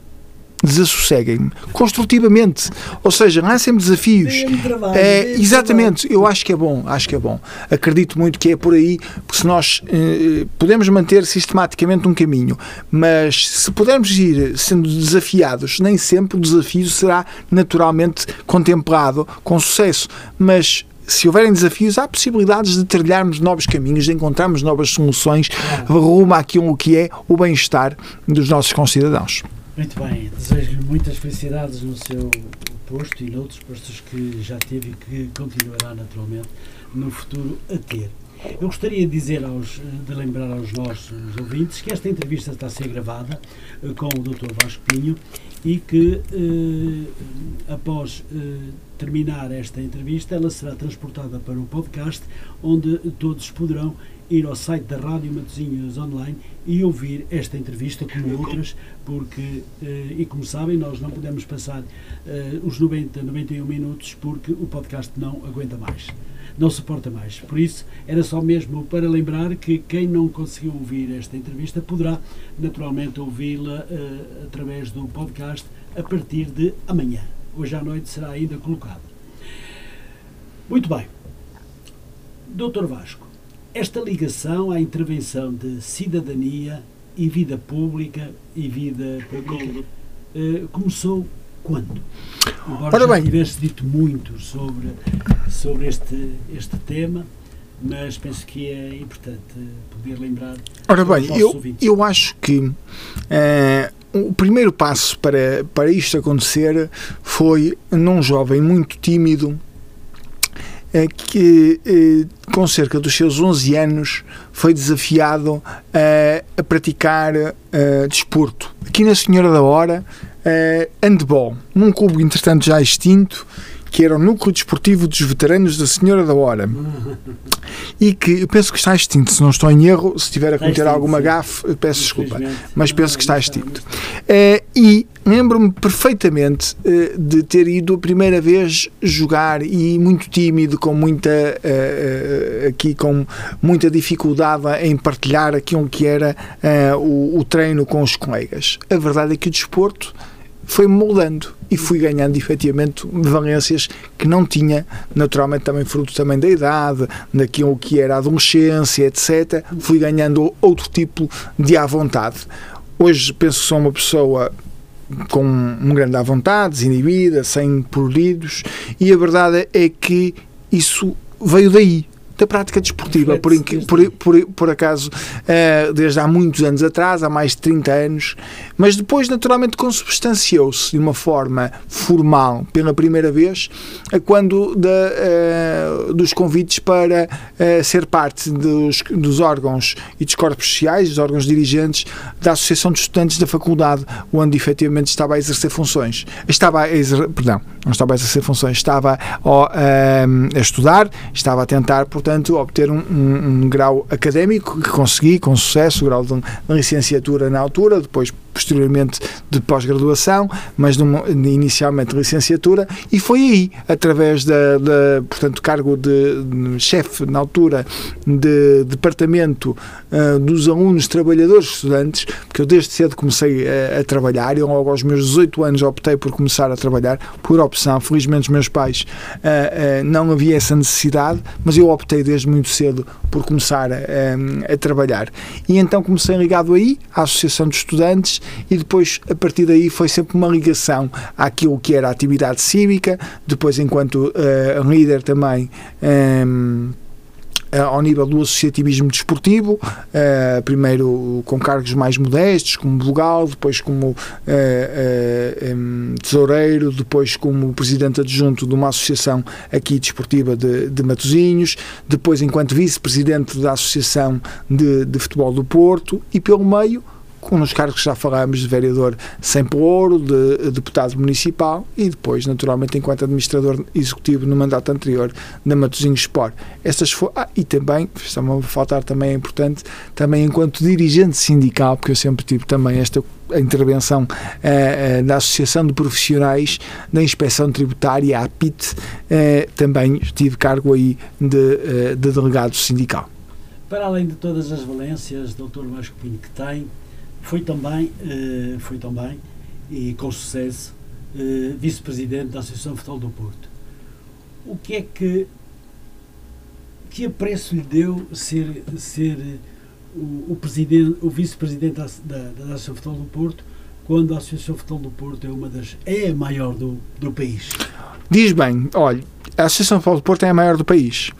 [SPEAKER 2] desassosseguem-me construtivamente, ou seja, lancem-me desafios.
[SPEAKER 1] Trabalho,
[SPEAKER 2] é, exatamente, eu acho que é bom, acho que é bom. Acredito muito que é por aí, porque se nós eh, podemos manter sistematicamente um caminho, mas se pudermos ir sendo desafiados, nem sempre o desafio será naturalmente contemplado com sucesso, mas se houverem desafios, há possibilidades de trilharmos novos caminhos, de encontrarmos novas soluções rumo àquilo que é o bem-estar dos nossos concidadãos.
[SPEAKER 1] Muito bem, desejo-lhe muitas felicidades no seu posto e noutros postos que já teve e que continuará naturalmente no futuro a ter. Eu gostaria de dizer aos, de lembrar aos nossos ouvintes que esta entrevista está a ser gravada eh, com o Dr. Vasco Pinho e que eh, após eh, terminar esta entrevista ela será transportada para o podcast onde todos poderão ir ao site da Rádio Matosinhos Online e ouvir esta entrevista como outras porque e como sabem nós não podemos passar os 90, 91 minutos porque o podcast não aguenta mais não suporta mais. Por isso, era só mesmo para lembrar que quem não conseguiu ouvir esta entrevista poderá naturalmente ouvi-la uh, através do podcast a partir de amanhã. Hoje à noite será ainda colocado. Muito bem. Doutor Vasco, esta ligação à intervenção de cidadania e vida pública e vida pública uh, começou quando? Embora Ora bem, já tivesse dito muito sobre, sobre este, este tema, mas penso que é importante poder lembrar.
[SPEAKER 2] Ora bem, eu, eu acho que uh, o primeiro passo para, para isto acontecer foi num jovem muito tímido que, uh, com cerca dos seus 11 anos, foi desafiado a praticar desporto. Aqui na Senhora da Hora uh, handball, num clube entretanto já extinto, que era o Núcleo Desportivo dos Veteranos da Senhora da Hora. E que eu penso que está extinto, se não estou em erro, se tiver a cometer alguma gafe, peço desculpa, mas penso que está extinto. Uh, e lembro-me perfeitamente uh, de ter ido a primeira vez jogar e muito tímido, com muita uh, aqui com muita dificuldade em partilhar aquilo que era o, o treino com os colegas. A verdade é que o desporto foi moldando e fui ganhando efetivamente valências que não tinha, naturalmente também fruto também da idade, daquilo que era a adolescência, etc. Fui ganhando outro tipo de à vontade. Hoje penso que sou uma pessoa com um grande à vontade, desinibida, sem pruridos, e a verdade é que isso veio daí da prática desportiva, por, por, por, por acaso, uh, desde há muitos anos atrás, há mais de 30 anos, mas depois, naturalmente, consubstanciou-se de uma forma formal, pela primeira vez, quando de, uh, dos convites para uh, ser parte dos, dos órgãos e dos corpos sociais, dos órgãos dirigentes da Associação de Estudantes da Faculdade, onde efetivamente estava a exercer funções. Estava a exercer, perdão, não estava a exercer funções, estava a, a estudar, estava a tentar, portanto, obter um, um, um, grau académico que consegui com sucesso, o grau de, de licenciatura na altura, depois posteriormente de pós-graduação, mas inicialmente de licenciatura, e foi aí, através da, da portanto, cargo de, de chefe na altura de departamento uh, dos alunos, trabalhadores, estudantes, porque eu desde cedo comecei a, a trabalhar, eu logo aos meus 18 anos optei por começar a trabalhar, por opção, felizmente os meus pais uh, uh, não havia essa necessidade, mas eu optei desde muito cedo por começar a, trabalhar. E então comecei ligado aí, à Associação de Estudantes, e depois, a partir daí, foi sempre uma ligação àquilo que era a atividade cívica, depois, enquanto uh, líder também. Um, eh, ao nível do associativismo desportivo, uh, primeiro com cargos mais modestos, como vogal, depois como um, tesoureiro, depois como presidente adjunto de uma associação aqui desportiva de, de Matosinhos, depois enquanto vice-presidente da Associação de, de Futebol do Porto e pelo meio com os cargos que já falámos de vereador sem ouro, de deputado municipal e depois, naturalmente, enquanto administrador executivo no mandato anterior da Matosinhos Sport. Estas foram, ah, e também, está-me a faltar também é importante, também enquanto dirigente sindical, porque eu sempre tive também esta a intervenção eh, eh, da Associação de Profissionais da Inspeção Tributária, a APIT, eh, também tive cargo aí de, de delegado sindical.
[SPEAKER 1] Para além de todas as valências, Dr. Vasco Pinho, que tem, foi também, uh, foi também e com sucesso, uh, vice-presidente da Associação Futebol do Porto. O que é que que apreço lhe deu ser, ser o, o, presidente, o vice-presidente da, da, da Associação Futebol do Porto, quando a Associação Futebol do Porto é uma das é a maior do, do país?
[SPEAKER 2] Diz bem, olha, a Associação Futebol do Porto é a maior do país.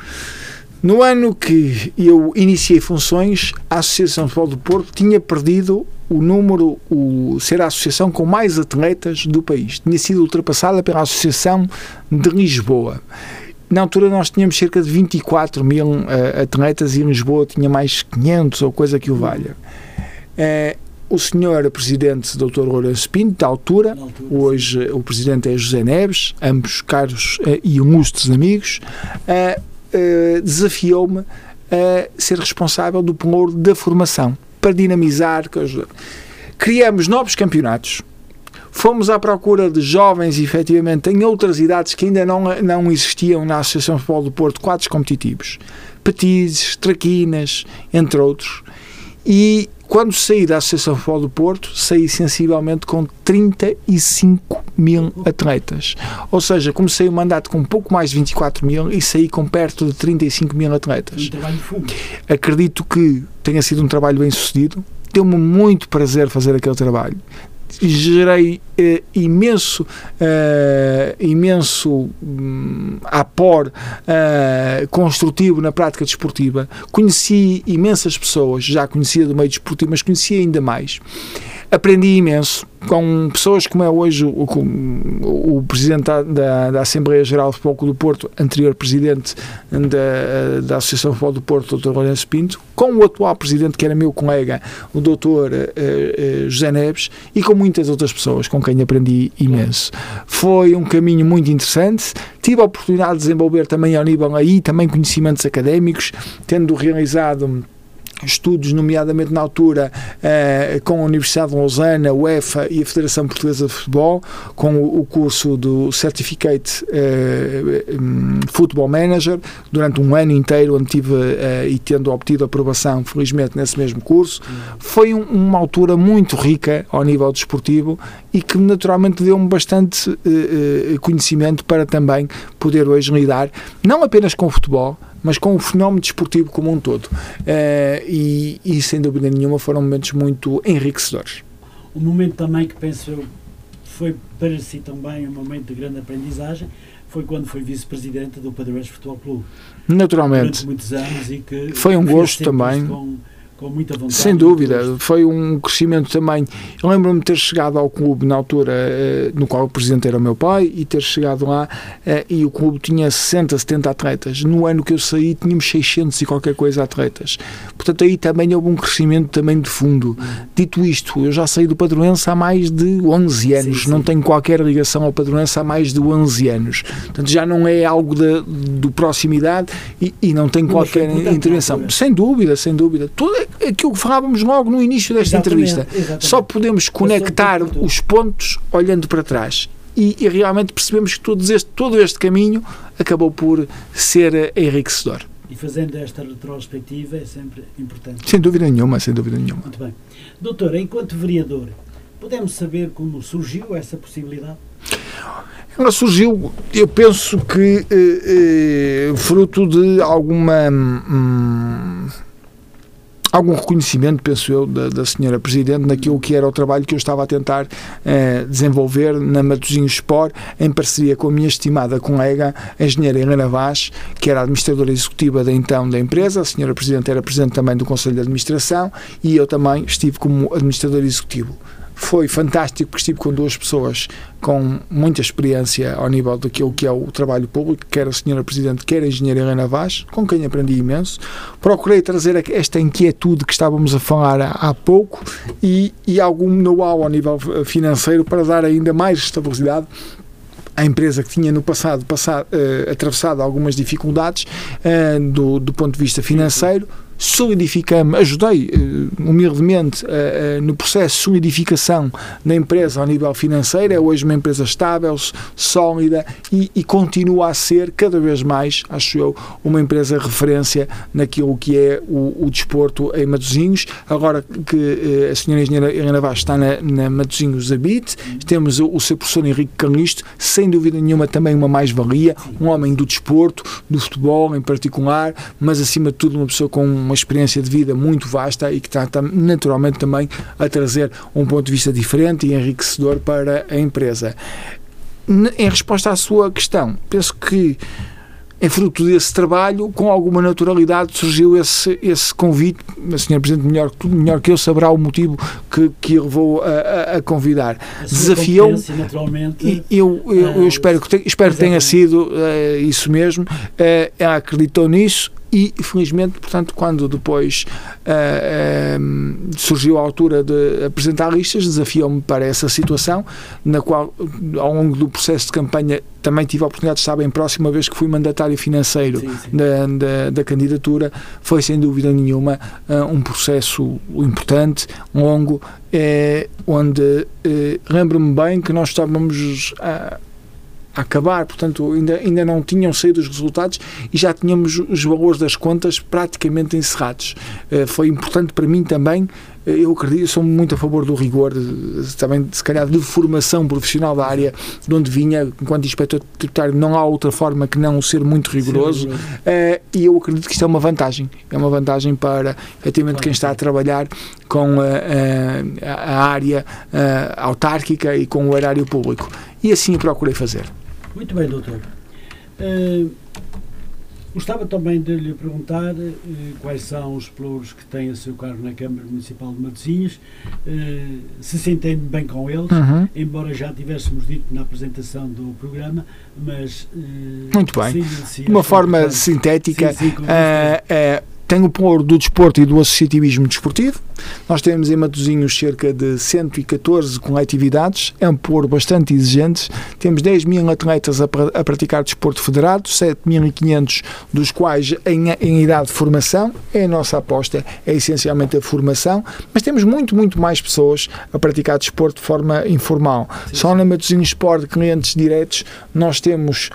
[SPEAKER 2] No ano que eu iniciei funções, a Associação Futebol do Porto tinha perdido o número, o, ser a associação com mais atletas do país. Tinha sido ultrapassada pela Associação de Lisboa. Na altura nós tínhamos cerca de 24 mil uh, atletas e em Lisboa tinha mais 500 ou coisa que o valha. Uh, o senhor presidente Dr. Lourenço Pinto, da altura, altura hoje sim. o presidente é José Neves, ambos caros uh, e ilustres amigos, desafiou-me a ser responsável do pelouro da formação para dinamizar. Criamos novos campeonatos. Fomos à procura de jovens, efetivamente, em outras idades que ainda não, não existiam na Associação de Futebol do Porto, quadros competitivos. Petizes, traquinas, entre outros. E quando saí da Associação Futebol do Porto, saí sensivelmente com 35 mil atletas. Ou seja, comecei o mandato com um pouco mais de 24 mil e saí com perto de 35 mil atletas. Acredito que tenha sido um trabalho bem sucedido. Deu-me muito prazer fazer aquele trabalho gerei uh, imenso, uh, imenso um, apor uh, construtivo na prática desportiva. Conheci imensas pessoas, já conhecia do meio desportivo, mas conhecia ainda mais. Aprendi imenso com pessoas como é hoje o, o, o presidente da, da, Assembleia Geral de Futebol do Porto, anterior presidente da, da Associação de Futebol do Porto, Dr. Lourenço Pinto, com o atual presidente, que era meu colega, o Dr. Uh, uh, José Neves, e com muitas outras pessoas com quem aprendi imenso. Foi um caminho muito interessante. Tive a oportunidade de desenvolver também ao nível aí, também conhecimentos académicos, tendo realizado estudos, nomeadamente na altura eh, com a Universidade de Lausanne, a UEFA e a Federação Portuguesa de Futebol, com o, o curso do Certificate eh, um, Football Manager, durante um ano inteiro, onde tive eh, e tendo obtido aprovação, felizmente, nesse mesmo curso. Foi um, uma altura muito rica ao nível desportivo e que naturalmente deu-me bastante eh, eh, conhecimento para também poder hoje lidar, não apenas com o futebol, mas com o fenómeno desportivo como um todo. Uh, e, e, sem dúvida nenhuma, foram momentos muito enriquecedores.
[SPEAKER 1] Um momento também que penso eu foi para si também um momento de grande aprendizagem foi quando foi vice-presidente do Padrões Futebol Clube.
[SPEAKER 2] Naturalmente.
[SPEAKER 1] Durante muitos anos e que
[SPEAKER 2] foi um gosto também.
[SPEAKER 1] Com, com muita vontade.
[SPEAKER 2] Sem dúvida, foi um crescimento também. Eu lembro-me de ter chegado ao clube na altura eh, no qual o presidente era o meu pai e ter chegado lá eh, e o clube tinha 60, 70 atletas. No ano que eu saí tínhamos 600 e qualquer coisa atletas. Portanto, aí também houve um crescimento também de fundo. Dito isto, eu já saí do Padroense há mais de 11 anos, sim, sim. não tenho qualquer ligação ao Padroense há mais de 11 anos. Portanto, já não é algo de, de proximidade e, e não tem qualquer intervenção. Sem dúvida, sem dúvida. Tudo, aquilo que falávamos logo no início desta exatamente, entrevista. Exatamente. Só podemos conectar os pontos olhando para trás. E, e, realmente percebemos que todo este, todo este caminho acabou por ser enriquecedor.
[SPEAKER 1] E fazendo esta retrospectiva é sempre importante.
[SPEAKER 2] Sem dúvida nenhuma, sem dúvida nenhuma.
[SPEAKER 1] Muito bem. Doutor, enquanto vereador, podemos saber como surgiu essa possibilidade?
[SPEAKER 2] Ela surgiu, eu penso que eh, eh, fruto de alguma. Hum, algum reconhecimento, penso eu, da, da senhora Presidente naquilo que era o trabalho que eu estava a tentar eh, desenvolver na Matosinhos Sport, em parceria com a minha estimada colega, a engenheira Helena Vaz, que era administradora executiva da então da empresa, a senhora Presidente era Presidente também do Conselho de Administração e eu também estive como administrador executivo foi fantástico porque estive com duas pessoas com muita experiência ao nível daquilo que é o trabalho público, quer a senhora Presidente, quer a engenheira Helena Vaz, com quem aprendi imenso. Procurei trazer esta inquietude que estávamos a falar há, pouco e, e algum know-how ao nível financeiro para dar ainda mais estabilidade à empresa que tinha no passado, passado uh, atravessado algumas dificuldades uh, do, do ponto de vista financeiro solidificamos, ajudei uh, humildemente no processo de solidificação da empresa ao nível financeiro. É hoje uma empresa estável, sólida e, e, continua a ser cada vez mais, acho eu, uma empresa referência naquilo que é o, o desporto em Matosinhos. Agora que a senhora engenheira Helena Vaz está na, na Matosinhos Habite, temos o, o seu professor Henrique Calisto, sem dúvida nenhuma também uma mais-valia, um homem do desporto, do futebol em particular, mas acima de tudo uma pessoa com uma experiência de vida muito vasta e que está naturalmente também a trazer um ponto de vista diferente e enriquecedor para a empresa. Em resposta à sua questão, penso que é fruto desse trabalho, com alguma naturalidade surgiu esse, esse convite. A senhora Presidente, melhor, melhor que eu, saberá o motivo que, que levou a, a, a convidar.
[SPEAKER 1] Desafiou. Naturalmente.
[SPEAKER 2] Eu, eu, eu, eu espero que, espero que tenha sido uh, isso mesmo. Uh, acreditou nisso e felizmente, portanto, quando depois uh, uh, surgiu a altura de apresentar listas, desafiou-me para essa situação, na qual, ao longo do processo de campanha, também tive a oportunidade de estar bem próxima, vez que fui mandatário financeiro sim, sim. Da, da, da, candidatura. Foi, sem dúvida nenhuma, uh, um processo importante, longo, onde lembro-me bem que nós estávamos a acabar, portanto ainda, ainda não tinham saído os resultados e já tínhamos os valores das contas praticamente encerrados. Uh, foi importante para mim também, uh, eu acredito, sou muito a favor do rigor, também se calhar de formação profissional da área de onde vinha, enquanto inspector tributário não há outra forma que não ser muito rigoroso uh, e eu acredito que isto é uma vantagem, é uma vantagem para efetivamente quem está a trabalhar com a, a área autárquica e com o erário público. E assim procurei fazer.
[SPEAKER 1] Muito bem, doutor. Uh, gostava também de lhe perguntar uh, quais são os pelouros que têm o seu cargo na Câmara Municipal de Matosinhos, uh, se se entende bem com eles, uhum. embora já tivéssemos dito na apresentação do programa, mas...
[SPEAKER 2] Muito bem. De uma forma sintética, sim, sim, tem o polo do desporto e do associativismo desportivo. Nós temos em Matosinhos cerca de 114 coletividades, é um polo bastante exigente. Temos 10 mil atletas a, a praticar desporto federado, 7.500 dos quais em, em idade de formação. É a nossa aposta, é essencialmente a formação, mas temos muito, muito mais pessoas a praticar desporto de forma informal. Sim. Só na Matosinhos Sport, clientes diretos, nós temos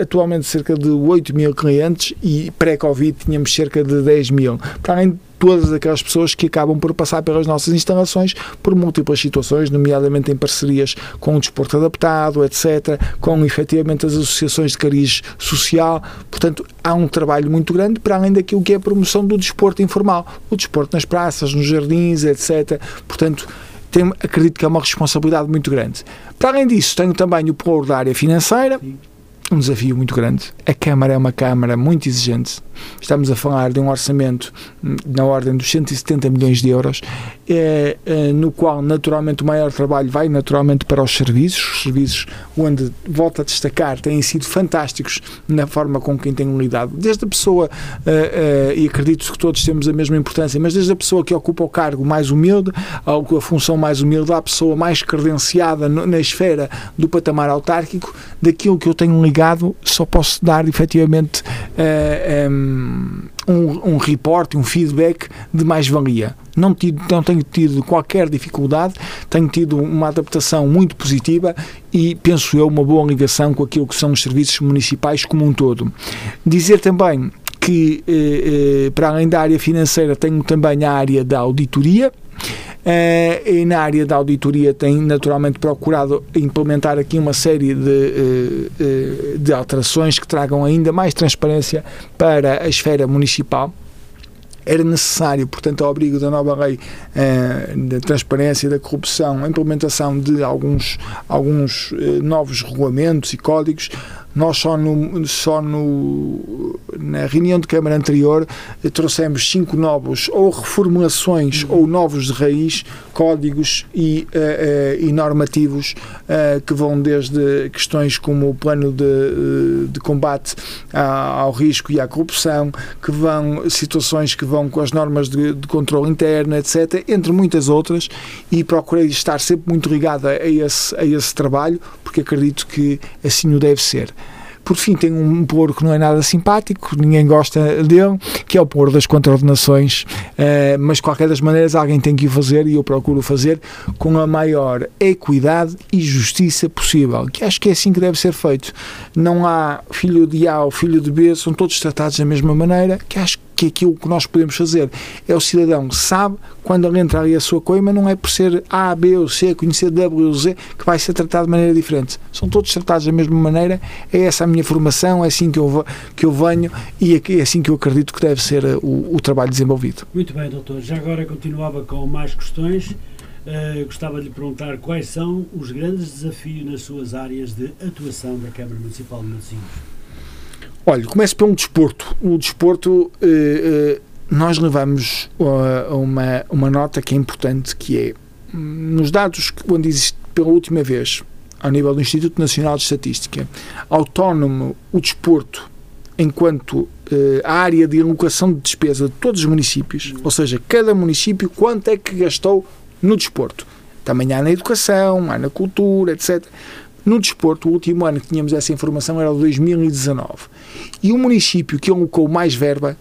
[SPEAKER 2] atualmente cerca de 8 mil clientes e pré-Covid tínhamos cerca de 10 mil. Para além de todas aquelas pessoas que acabam por passar pelas nossas instalações por múltiplas situações, nomeadamente em parcerias com o desporto adaptado, etc., com efetivamente as associações de cariz social. Portanto, há um trabalho muito grande para além daquilo que é a promoção do desporto informal, o desporto nas praças, nos jardins, etc. Portanto, tenho, acredito que é uma responsabilidade muito grande. Para além disso, tenho também o polo da área financeira. Sim um desafio muito grande. A Câmara é uma Câmara muito exigente. Estamos a falar de um orçamento hum, na ordem dos 170 milhões de euros, é, é, no qual, naturalmente, o maior trabalho vai naturalmente para os serviços. Os serviços, onde, volto a destacar, têm sido fantásticos na forma com quem têm lidado. Desde a pessoa, uh, uh, e acredito que todos temos a mesma importância, mas desde a pessoa que ocupa o cargo mais humilde, a função mais humilde, à pessoa mais credenciada no, na esfera do patamar autárquico, daquilo que eu tenho ligado ligado, só posso dar efetivamente uh, um, um reporte, um feedback de mais-valia. Não, não tenho tido qualquer dificuldade, tenho tido uma adaptação muito positiva e penso eu uma boa ligação com aquilo que são os serviços municipais como um todo. Dizer também que, eh, eh, para além da área financeira, tenho também a área da auditoria. Uh, e na área da auditoria tem naturalmente procurado implementar aqui uma série de, uh, de alterações que tragam ainda mais transparência para a esfera municipal. Era necessário, portanto, ao abrigo da nova lei da transparência, da corrupção, a implementação de alguns, alguns novos regulamentos e códigos, nós só, no, só no, na reunião de Câmara anterior eh, trouxemos cinco novos ou reformulações uhum. ou novos de raiz, códigos e, uh, uh, e normativos uh, que vão desde questões como o plano de, de combate ao risco e à corrupção, que vão situações que vão com as normas de, de controle interno, etc., entre muitas outras, e procurei estar sempre muito ligado a esse, a esse trabalho, porque acredito que assim o deve ser. Por fim, tem um poro que não é nada simpático, ninguém gosta dele, que é o poro das contraordenações, uh, mas de qualquer das maneiras alguém tem que o fazer e eu procuro fazer com a maior equidade e justiça possível, que acho que é assim que deve ser feito. Não há filho de A ou filho de B, são todos tratados da mesma maneira, que acho que aquilo que nós podemos fazer é o cidadão sabe quando ele entra ali a sua coima não é por ser A, B ou C, conhecer W ou Z que vai ser tratado de maneira diferente. São todos tratados da mesma maneira, é essa a minha formação, é assim que eu, que eu venho e é, é assim que eu acredito que deve ser uh, o, o trabalho desenvolvido.
[SPEAKER 1] Muito bem, doutor. Já agora continuava com mais questões. Uh, gostava de lhe perguntar quais são os grandes desafios nas suas áreas de atuação da Câmara Municipal de Matosinhos.
[SPEAKER 2] Olha, começo pelo desporto. O desporto, eh, eh, nós levamos uh, uma, uma nota que é importante, que é, nos dados onde existe pela última vez, ao nível do Instituto Nacional de Estatística, autónomo o desporto enquanto eh, área de alocação de despesa de todos os municípios, ou seja, cada município quanto é que gastou no desporto. Também há na educação, há na cultura, etc. No desporto, o último ano que tínhamos essa informação era o 2019. E o município que alocou mais verba,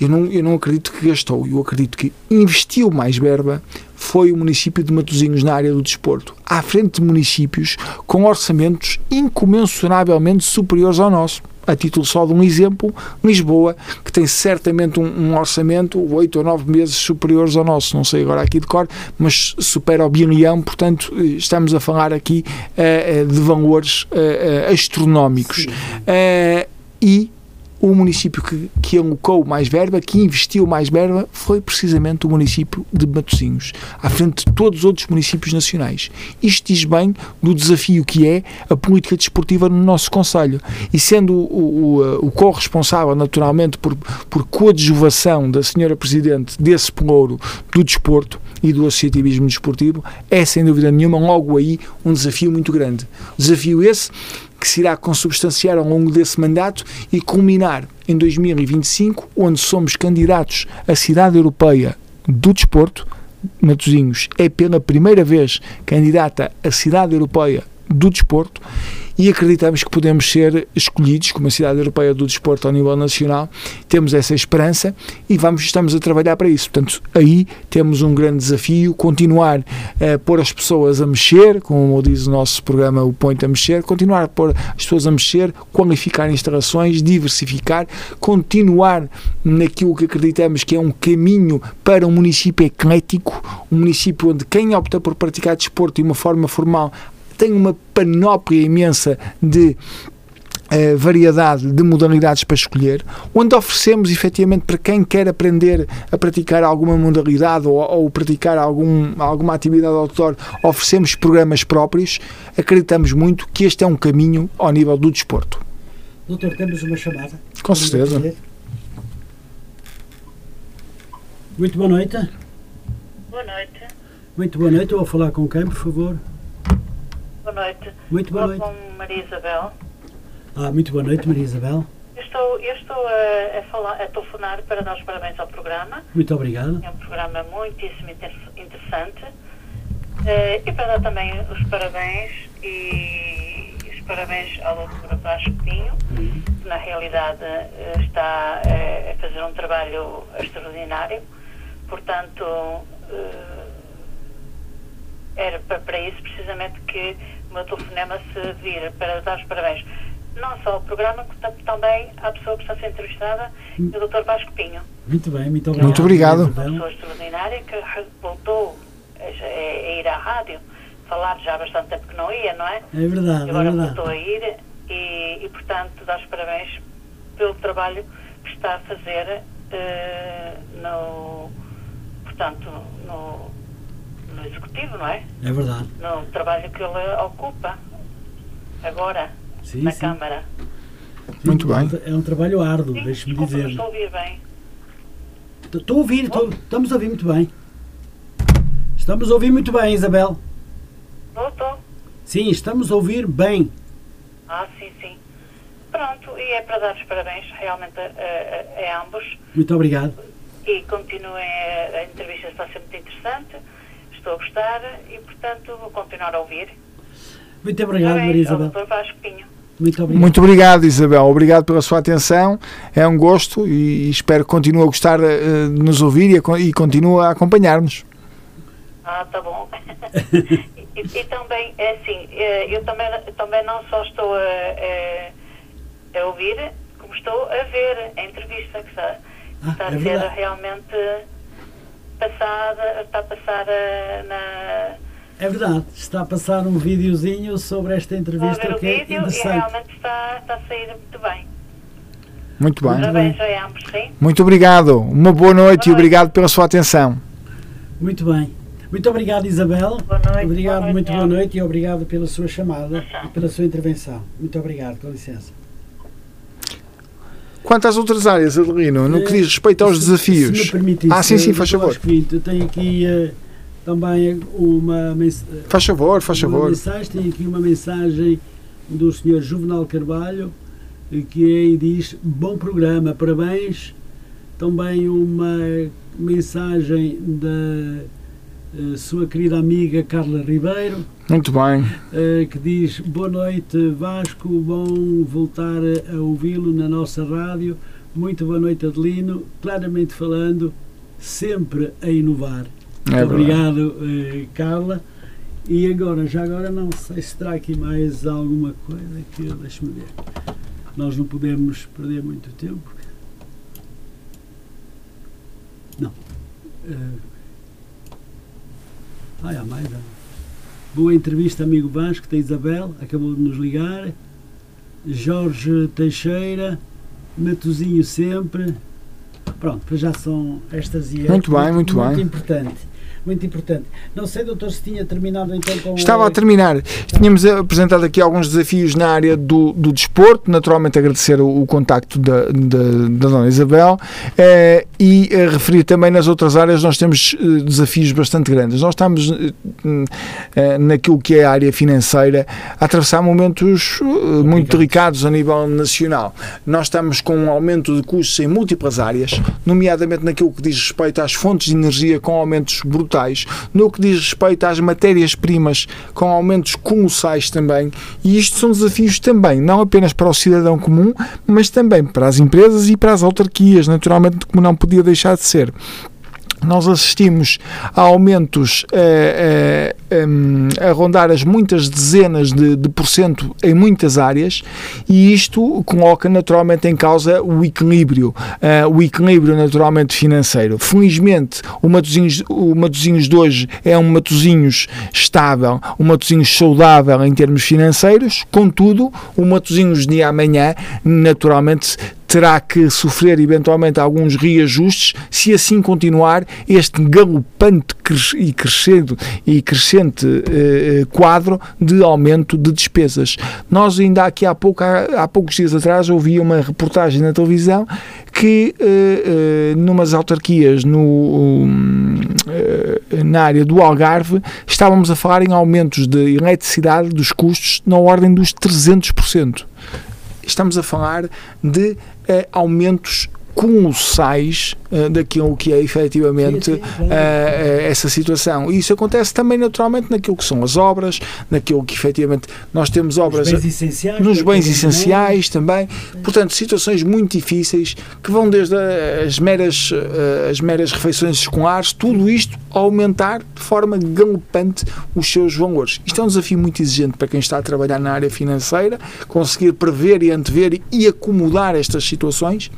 [SPEAKER 2] eu não, eu não acredito que gastou, eu acredito que investiu mais verba, foi o município de Matosinhos na área do desporto, à frente de municípios com orçamentos incomensuravelmente superiores ao nosso. A título só de um exemplo, Lisboa, que tem certamente um, um orçamento oito ou nove meses superiores ao nosso, não sei agora aqui de cor, mas supera o bilhão, portanto estamos a falar aqui uh, de valores uh, astronómicos. E o município que, que alocou mais verba, que investiu mais verba, foi precisamente o município de Matosinhos, à frente de todos os outros municípios nacionais. Isto diz bem do desafio que é a política desportiva no nosso Conselho. E sendo o, o, o corresponsável, naturalmente, por, por coadjuvação da Senhora Presidente desse pelouro do desporto e do associativismo desportivo, é sem dúvida nenhuma logo aí um desafio muito grande. Desafio esse que se irá consubstanciar ao longo desse mandato e culminar em 2025, onde somos candidatos à Cidade Europeia do Desporto. Matosinhos é pela primeira vez candidata à Cidade Europeia do Desporto e acreditamos que podemos ser escolhidos como a cidade europeia do desporto ao nível nacional. Temos essa esperança e vamos estamos a trabalhar para isso. Portanto, aí temos um grande desafio, continuar a pôr as pessoas a mexer, como diz o nosso programa o Point a mexer, continuar a pôr as pessoas a mexer, qualificar instalações, diversificar, continuar naquilo que acreditamos que é um caminho para um município eclético, um município onde quem opta por praticar desporto de uma forma formal tem uma panóplia imensa de uh, variedade de modalidades para escolher, onde oferecemos efetivamente para quem quer aprender a praticar alguma modalidade ou, ou praticar algum, alguma atividade outdoor, oferecemos programas próprios. Acreditamos muito que este é um caminho ao nível do desporto.
[SPEAKER 1] Doutor, temos uma chamada.
[SPEAKER 2] Com certeza.
[SPEAKER 1] Muito boa noite.
[SPEAKER 3] Boa noite.
[SPEAKER 1] Muito boa noite. Eu vou falar com quem, por favor?
[SPEAKER 3] Boa noite.
[SPEAKER 1] Muito boa noite.
[SPEAKER 3] com Maria Isabel.
[SPEAKER 1] Ah, muito boa noite, Maria Isabel.
[SPEAKER 3] Eu estou, eu estou a, a, falar, a telefonar para dar os parabéns ao programa.
[SPEAKER 1] Muito obrigado.
[SPEAKER 3] É um programa muitíssimo interessante. Uh, e para dar também os parabéns e os parabéns ao Dr. Vasco Pinho, uhum. que na realidade eh, está uh, a fazer um trabalho extraordinário. Portanto, uh, era para, para isso precisamente que o meu telefonema se vir para dar os parabéns não só ao programa, como também à pessoa que está a ser entrevistada, o Dr. Vasco Pinho.
[SPEAKER 1] Muito bem, muito
[SPEAKER 2] obrigado. Muito obrigado.
[SPEAKER 3] Uma pessoa extraordinária que voltou a, a, ir à rádio, falar já há bastante tempo que não ia, não é?
[SPEAKER 1] É verdade.
[SPEAKER 3] E agora
[SPEAKER 1] é verdade.
[SPEAKER 3] voltou a ir e, e, portanto, dar os parabéns pelo trabalho que está a fazer uh, no, portanto, no, no Executivo, não é?
[SPEAKER 1] É verdade.
[SPEAKER 3] No trabalho que ele ocupa agora
[SPEAKER 1] sim,
[SPEAKER 3] na
[SPEAKER 1] sim.
[SPEAKER 3] Câmara.
[SPEAKER 2] Muito bem.
[SPEAKER 1] É um trabalho árduo, deixe-me dizer.
[SPEAKER 3] Estou a ouvir bem.
[SPEAKER 1] Estou a ouvir, estou, estamos a ouvir muito bem. Estamos a ouvir muito bem, Isabel.
[SPEAKER 3] Estou, estou.
[SPEAKER 1] Sim, estamos a ouvir bem.
[SPEAKER 3] Ah, sim, sim. Pronto, e é para dar os parabéns realmente a, a, a ambos.
[SPEAKER 1] Muito obrigado.
[SPEAKER 3] E continuem, a, a entrevista está a ser muito interessante estou a gostar e, portanto, vou continuar a ouvir.
[SPEAKER 1] Muito obrigado, Maria Isabel.
[SPEAKER 3] Muito
[SPEAKER 2] obrigado. Muito obrigado, Isabel. Obrigado pela sua atenção. É um gosto e espero que continue a gostar uh, de nos ouvir e, a, e continue a acompanhar-nos.
[SPEAKER 3] Ah, tá bom. e, e, também, é assim, eh, eu também, também não só estou a, a, a ouvir, como estou a ver a entrevista que está, ah, está é a ser verdade. realmente passada, está a passar na.
[SPEAKER 1] É verdade, está a passar um videozinho sobre esta entrevista que é
[SPEAKER 3] vídeo
[SPEAKER 1] interessante.
[SPEAKER 3] E realmente está, está a sair muito bem.
[SPEAKER 2] Muito bem.
[SPEAKER 3] Parabéns a ambos, sim.
[SPEAKER 2] Muito obrigado. Uma boa noite boa e obrigado pela sua atenção.
[SPEAKER 1] Muito bem. Muito obrigado, Isabel.
[SPEAKER 3] Boa noite.
[SPEAKER 1] Obrigado,
[SPEAKER 3] boa noite,
[SPEAKER 1] muito boa noite e obrigado pela sua chamada e pela sua intervenção. Muito obrigado, com licença.
[SPEAKER 2] Quanto às outras áreas, Adelino, no que diz respeito aos desafios.
[SPEAKER 1] Se me permitisse,
[SPEAKER 2] ah, sim, sim, faz favor.
[SPEAKER 1] Tenho aqui eh, também uma, mens
[SPEAKER 2] Faz favor, faz favor.
[SPEAKER 1] mensagem, tenho aqui uma mensagem do Sr. Juvenal Carvalho, eh, que é e diz, bom programa, parabéns. Também uma mensagem da sua querida amiga Carla Ribeiro,
[SPEAKER 2] Muito bem.
[SPEAKER 1] eh, que diz boa noite Vasco, bom voltar a ouvi-lo na nossa rádio. Muito boa noite Adelino, claramente falando, sempre a inovar.
[SPEAKER 2] É
[SPEAKER 1] obrigado eh, Carla. E agora, já agora não sei se terá aqui mais alguma coisa que deixe-me ver. Nós não podemos perder muito tempo. Não. Eh, Ai, há mais. Boa entrevista, amigo Vasco, da Isabel, acabou de nos ligar. Jorge Teixeira, Matozinho sempre. Pronto, para já são estas e
[SPEAKER 2] Muito bem, muito
[SPEAKER 1] muito
[SPEAKER 2] bem.
[SPEAKER 1] importante. Muito importante. Não sei, doutor, se tinha terminado então com.
[SPEAKER 2] Estava a terminar. Tínhamos apresentado aqui alguns desafios na área do, do desporto. Naturalmente, agradecer o, o contacto da, da, da Dona Isabel eh, e eh, referir também nas outras áreas. Nós temos eh, desafios bastante grandes. Nós estamos eh, eh, naquilo que é a área financeira a atravessar momentos eh, muito delicados a nível nacional. Nós estamos com um aumento de custos em múltiplas áreas, nomeadamente naquilo que diz respeito às fontes de energia com aumentos brutais, no que diz respeito às matérias-primas com aumentos colossais também, e isto são desafios também, não apenas para o cidadão comum, mas também para as empresas e para as autarquias, naturalmente, como não podia deixar de ser nós assistimos a aumentos eh, eh, em, a rondar as muitas dezenas de, de por cento em muitas áreas e isto coloca naturalmente em causa o equilíbrio, eh, o equilíbrio naturalmente financeiro. Felizmente o Matosinhos, o Matosinhos de hoje é um Matosinhos estável, um Matosinhos saudável em termos financeiros, contudo o Matosinhos de amanhã naturalmente terá que sofrer eventualmente alguns reajustes se assim continuar este galopante e crescendo e crescente eh, quadro de aumento de despesas. Nós ainda aqui há, pouco, há, há poucos dias atrás ouvi uma reportagem na televisão que eh, eh, numas autarquias no, hum, eh, na área do Algarve estávamos a falar em aumentos de eletricidade dos custos na ordem dos 300% estamos a falar de eh, aumentos colossais eh, daquilo que é efetivamente
[SPEAKER 1] Sim, sim,
[SPEAKER 2] eh, essa situação. E isso acontece também naturalmente naquilo que são as obras, naquilo que efetivamente nós temos
[SPEAKER 1] Os
[SPEAKER 2] obras
[SPEAKER 1] bens essenciais.
[SPEAKER 2] nos
[SPEAKER 1] que
[SPEAKER 2] bens
[SPEAKER 1] de
[SPEAKER 2] essenciais também. Portanto, situações muito difíceis que vão desde as meras, as meras refeições escolares, tudo isto aumentar de forma galopante os seus valores. Isto é um desafio muito exigente para quem está a trabalhar na área financeira, conseguir prever e antever e acomodar estas situações.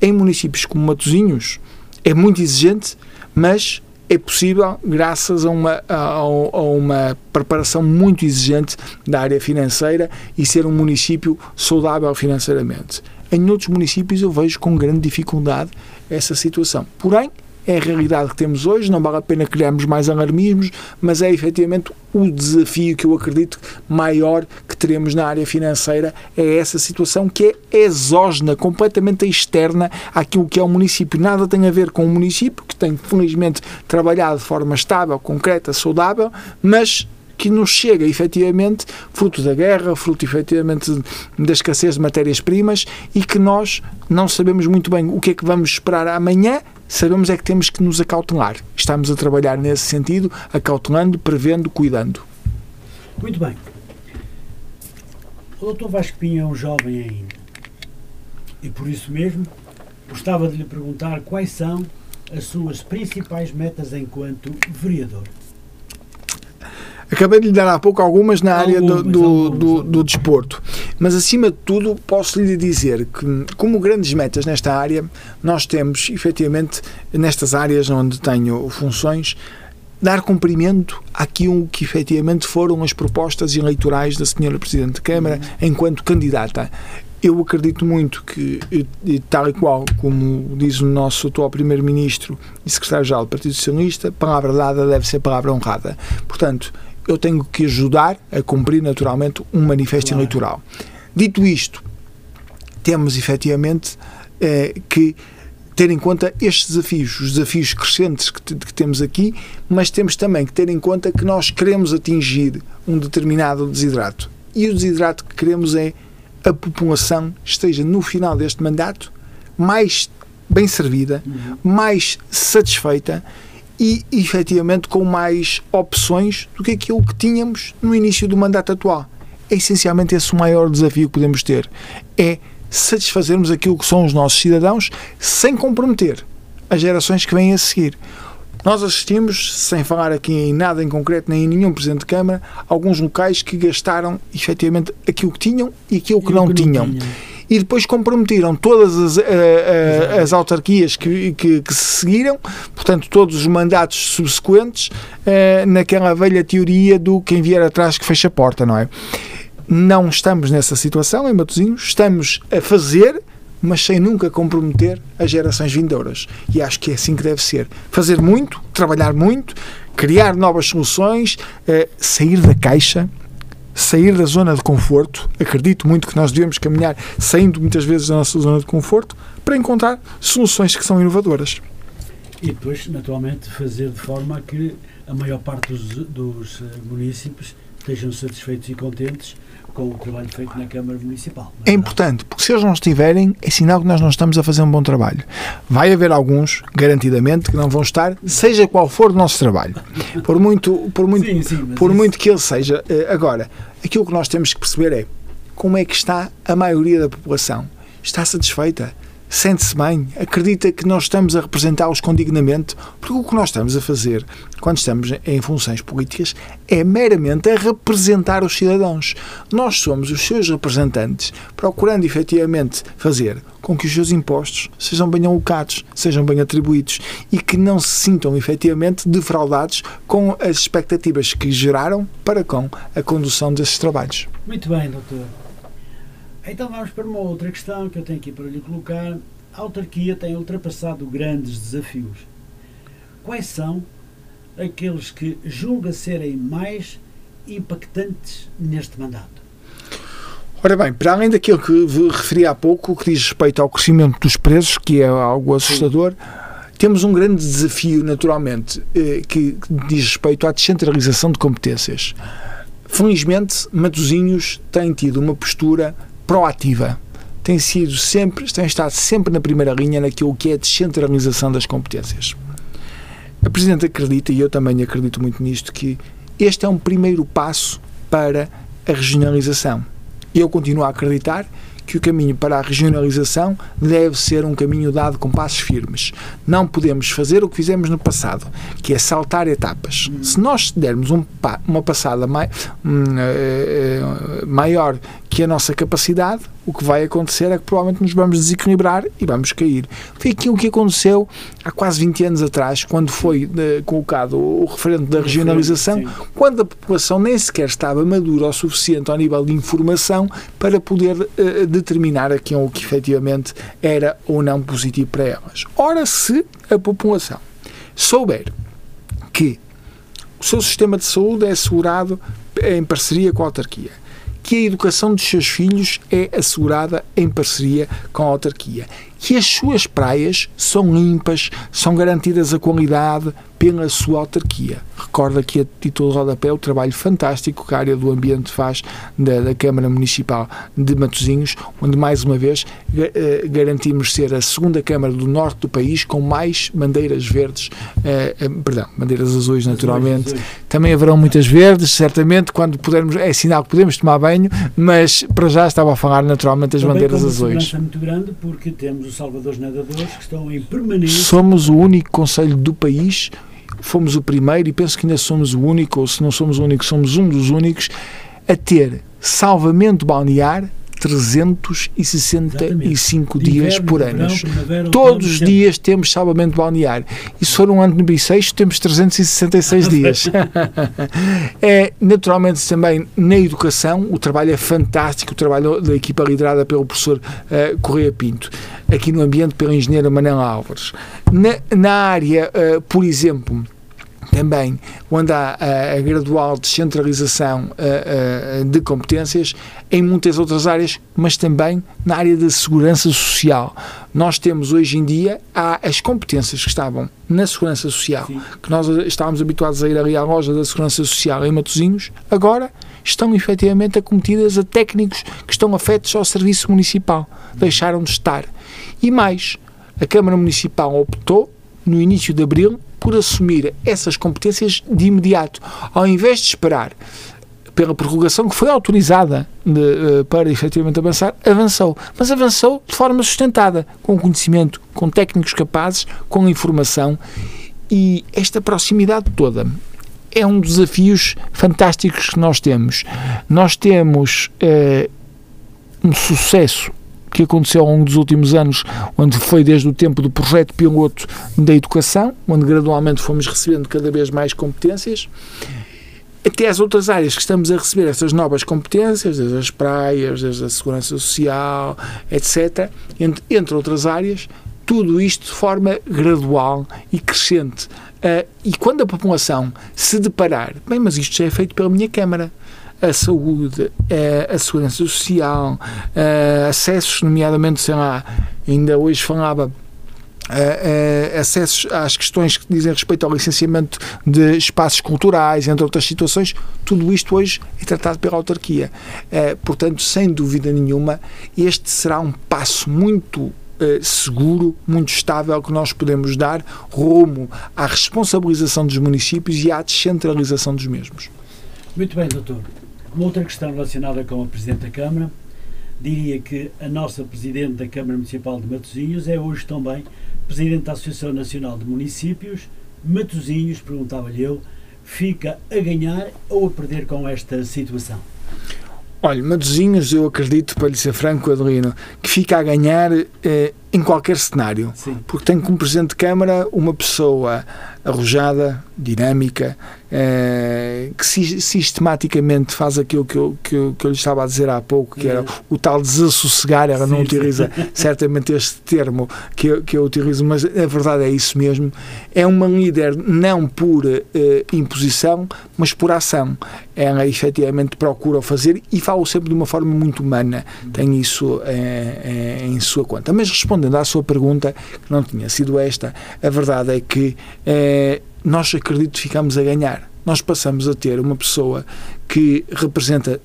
[SPEAKER 2] Em municípios como Matosinhos é muito exigente, mas é possível graças a uma, a, a uma preparação muito exigente da área financeira e ser um município saudável financeiramente. Em outros municípios eu vejo com grande dificuldade essa situação. Porém, é a realidade que temos hoje, não vale a pena criarmos mais alarmismos, mas é efetivamente o desafio que eu acredito maior que teremos na área financeira é essa situação que é exógena, completamente externa àquilo que é o município. Nada tem a ver com o município, que tem felizmente trabalhado de forma estável, concreta, saudável, mas que nos chega efetivamente fruto da guerra, fruto efetivamente da escassez de matérias-primas e que nós não sabemos muito bem o que é que vamos esperar amanhã, sabemos é que temos que nos acautelar. Estamos a trabalhar nesse sentido, acautelando, prevendo, cuidando.
[SPEAKER 1] Muito bem. O doutor Vasco Pinho é um jovem ainda. E por isso mesmo, gostava de lhe perguntar quais são as suas principais metas enquanto vereador.
[SPEAKER 2] Acabei de lhe dar há pouco algumas na área do, do, do, do desporto. Mas, acima de tudo, posso lhe dizer que, como grandes metas nesta área, nós temos, efetivamente, nestas áreas onde tenho funções, dar cumprimento àquilo que efetivamente foram as propostas eleitorais da Senhora Presidente de Câmara enquanto candidata. Eu acredito muito que, tal e qual como diz o nosso atual Primeiro-Ministro e Secretário-Geral do Partido Socialista, palavra dada deve ser palavra honrada. Portanto, eu tenho que ajudar a cumprir naturalmente um manifesto
[SPEAKER 1] Claro.
[SPEAKER 2] eleitoral. Dito isto, temos efetivamente eh, que ter em conta estes desafios, os desafios crescentes que, que, temos aqui, mas temos também que ter em conta que nós queremos atingir um determinado desidrato. E o desidrato que queremos é a população esteja no final deste mandato mais bem servida, uhum. mais satisfeita e efetivamente com mais opções do que aquilo que tínhamos no início do mandato atual. É essencialmente esse o maior desafio que podemos ter. É satisfazermos aquilo que são os nossos cidadãos sem comprometer as gerações que vêm a seguir. Nós assistimos, sem falar aqui em nada em concreto, nem em nenhum Presidente de Câmara, alguns locais que gastaram efetivamente aquilo que tinham e aquilo que, não, que tinham. não tinham. E depois comprometeram todas as, uh, uh, as autarquias que, que, que, se seguiram, portanto, todos os mandatos subsequentes, uh, naquela velha teoria do quem vier atrás que fecha a porta, não é? Não estamos nessa situação em Matosinhos, estamos a fazer, mas sem nunca comprometer as gerações vindouras. E acho que é assim que deve ser. Fazer muito, trabalhar muito, criar novas soluções, eh, sair da caixa, sair da zona de conforto. Acredito muito que nós devemos caminhar saindo muitas vezes da nossa zona de conforto para encontrar soluções que são inovadoras.
[SPEAKER 1] E depois, naturalmente, fazer de forma que a maior parte dos, dos municípios estejam satisfeitos e contentes com o trabalho feito na Câmara Municipal.
[SPEAKER 2] É, é importante, porque se eles não estiverem, é sinal que nós não estamos a fazer um bom trabalho. Vai haver alguns, garantidamente, que não vão estar, seja qual for o nosso trabalho. Por muito, por muito, sim, sim, por isso... muito que ele seja. Eh, agora, aquilo que nós temos que perceber é como é que está a maioria da população. Está satisfeita? Sente-se bem, acredita que nós estamos a representá-los com dignamente, porque o que nós estamos a fazer quando estamos em funções políticas é meramente a representar os cidadãos. Nós somos os seus representantes, procurando efetivamente fazer com que os seus impostos sejam bem alocados, sejam bem atribuídos e que não se sintam efetivamente defraudados com as expectativas que geraram para com a condução desses trabalhos.
[SPEAKER 1] Muito bem, doutor. Então vamos para uma outra questão que eu tenho aqui para lhe colocar. A autarquia tem ultrapassado grandes desafios. Quais são aqueles que julga serem mais impactantes neste mandato?
[SPEAKER 2] Ora bem, para além daquilo que referi há pouco, que diz respeito ao crescimento dos preços, que é algo assustador, Sim. temos um grande desafio, naturalmente, eh, que diz respeito à descentralização de competências. Felizmente, Matosinhos tem tido uma postura proativa. Tem sido sempre, tem estado sempre na primeira linha naquilo que é a descentralização das competências. A Presidente acredita, e eu também acredito muito nisto, que este é um primeiro passo para a regionalização. Eu continuo a acreditar que o caminho para a regionalização deve ser um caminho dado com passos firmes. Não podemos fazer o que fizemos no passado, que é saltar etapas. Se nós dermos um, uma passada mai, um, uh, maior que a nossa capacidade, o que vai acontecer é que provavelmente nos vamos desequilibrar e vamos cair. Foi aquilo que aconteceu há quase 20 anos atrás, quando foi uh, colocado o referendo da regionalização, quando a população nem sequer estava madura o suficiente ao nível de informação para poder uh, determinar aquilo o que efetivamente era ou não positivo para elas. Ora, se a população souber que o seu sistema de saúde é assegurado em parceria com a autarquia, que a educação dos seus filhos é assegurada em parceria com a autarquia, que as suas praias são limpas, são garantidas a qualidade pela sua autarquia. Recorda aqui a título de rodapé o trabalho fantástico que a área do ambiente faz da, da Câmara Municipal de Matosinhos, onde mais uma vez eh, garantimos ser a segunda Câmara do Norte do país com mais bandeiras verdes, eh, eh, perdão, bandeiras azuis naturalmente. Também haverão muitas verdes, certamente, quando pudermos, é sinal que podemos tomar banho, mas para já estava a falar naturalmente das Também bandeiras azuis.
[SPEAKER 1] É muito grande porque temos os Salvadores Nadadores que estão em permanência.
[SPEAKER 2] Somos o único conselho do país fomos o primeiro e penso que ainda somos o único, ou se não somos o único, somos um dos únicos a ter salvamento balnear 365 Exatamente. dias Inverno, por ano. Todos os dias temos salvamento balnear. E se for um ano bissexto, temos 366 dias. é, naturalmente, também na educação, o trabalho é fantástico, o trabalho da equipa liderada pelo professor uh, Correia Pinto. Aqui no ambiente, pelo engenheiro Manela Álvares. Na, na área, uh, por exemplo, também onde há a, a gradual descentralização a, a, de competências em muitas outras áreas, mas também na área da segurança social. Nós temos hoje em dia há as competências que estavam na segurança social, Sim. que nós estávamos habituados a ir ali à loja da segurança social em Matosinhos, agora estão efetivamente acometidas a técnicos que estão afetos ao serviço municipal. Deixaram de estar. E mais, a Câmara Municipal optou, no início de abril, por assumir essas competências de imediato, ao invés de esperar pela prorrogação que foi autorizada de, uh, para efetivamente avançar, avançou. Mas avançou de forma sustentada, com conhecimento, com técnicos capazes, com informação e esta proximidade toda é um dos desafios fantásticos que nós temos. Nós temos uh, um sucesso que aconteceu ao longo dos últimos anos, onde foi desde o tempo do projeto piloto da educação, onde gradualmente fomos recebendo cada vez mais competências, até as outras áreas que estamos a receber essas novas competências, desde as praias, desde a segurança social, etc., entre, entre outras áreas, tudo isto de forma gradual e crescente. Uh, e quando a população se deparar, bem, mas isto já é feito pela minha Câmara, a saúde, a, segurança social, acessos, nomeadamente, sei lá, ainda hoje falava Uh, uh, acessos às questões que dizem respeito ao licenciamento de espaços culturais, entre outras situações, tudo isto hoje é tratado pela autarquia. Uh, portanto, sem dúvida nenhuma, este será um passo muito seguro, muito estável que nós podemos dar rumo à responsabilização dos municípios e à descentralização dos mesmos.
[SPEAKER 1] Muito bem, doutor. Uma outra questão relacionada com a Presidente da Câmara, diria que a nossa Presidente da Câmara Municipal de Matosinhos é hoje também Presidente da Associação Nacional de Municípios. Matosinhos, perguntava-lhe eu, fica a ganhar ou a perder com esta situação?
[SPEAKER 2] Olha, Matosinhos, eu acredito, para lhe ser franco, Adelino, que fica a ganhar eh, em qualquer cenário. Sim. Porque tem como Presidente de Câmara uma pessoa arrojada, dinâmica, eh, que sistematicamente faz aquilo que eu, que, eu, que eu lhe estava a dizer há pouco, que era o tal desassossegar, ela sim, não utiliza sim. certamente este termo que eu, que eu utilizo, mas a verdade é isso mesmo. É uma líder não por eh, imposição, mas por ação. Ela efetivamente procura fazer e fala sempre de uma forma muito humana, tem isso eh, em sua conta. Mas respondendo à sua pergunta, que não tinha sido esta, a verdade é que eh, nós acredito ficamos a ganhar. Nós passamos a ter uma pessoa que representa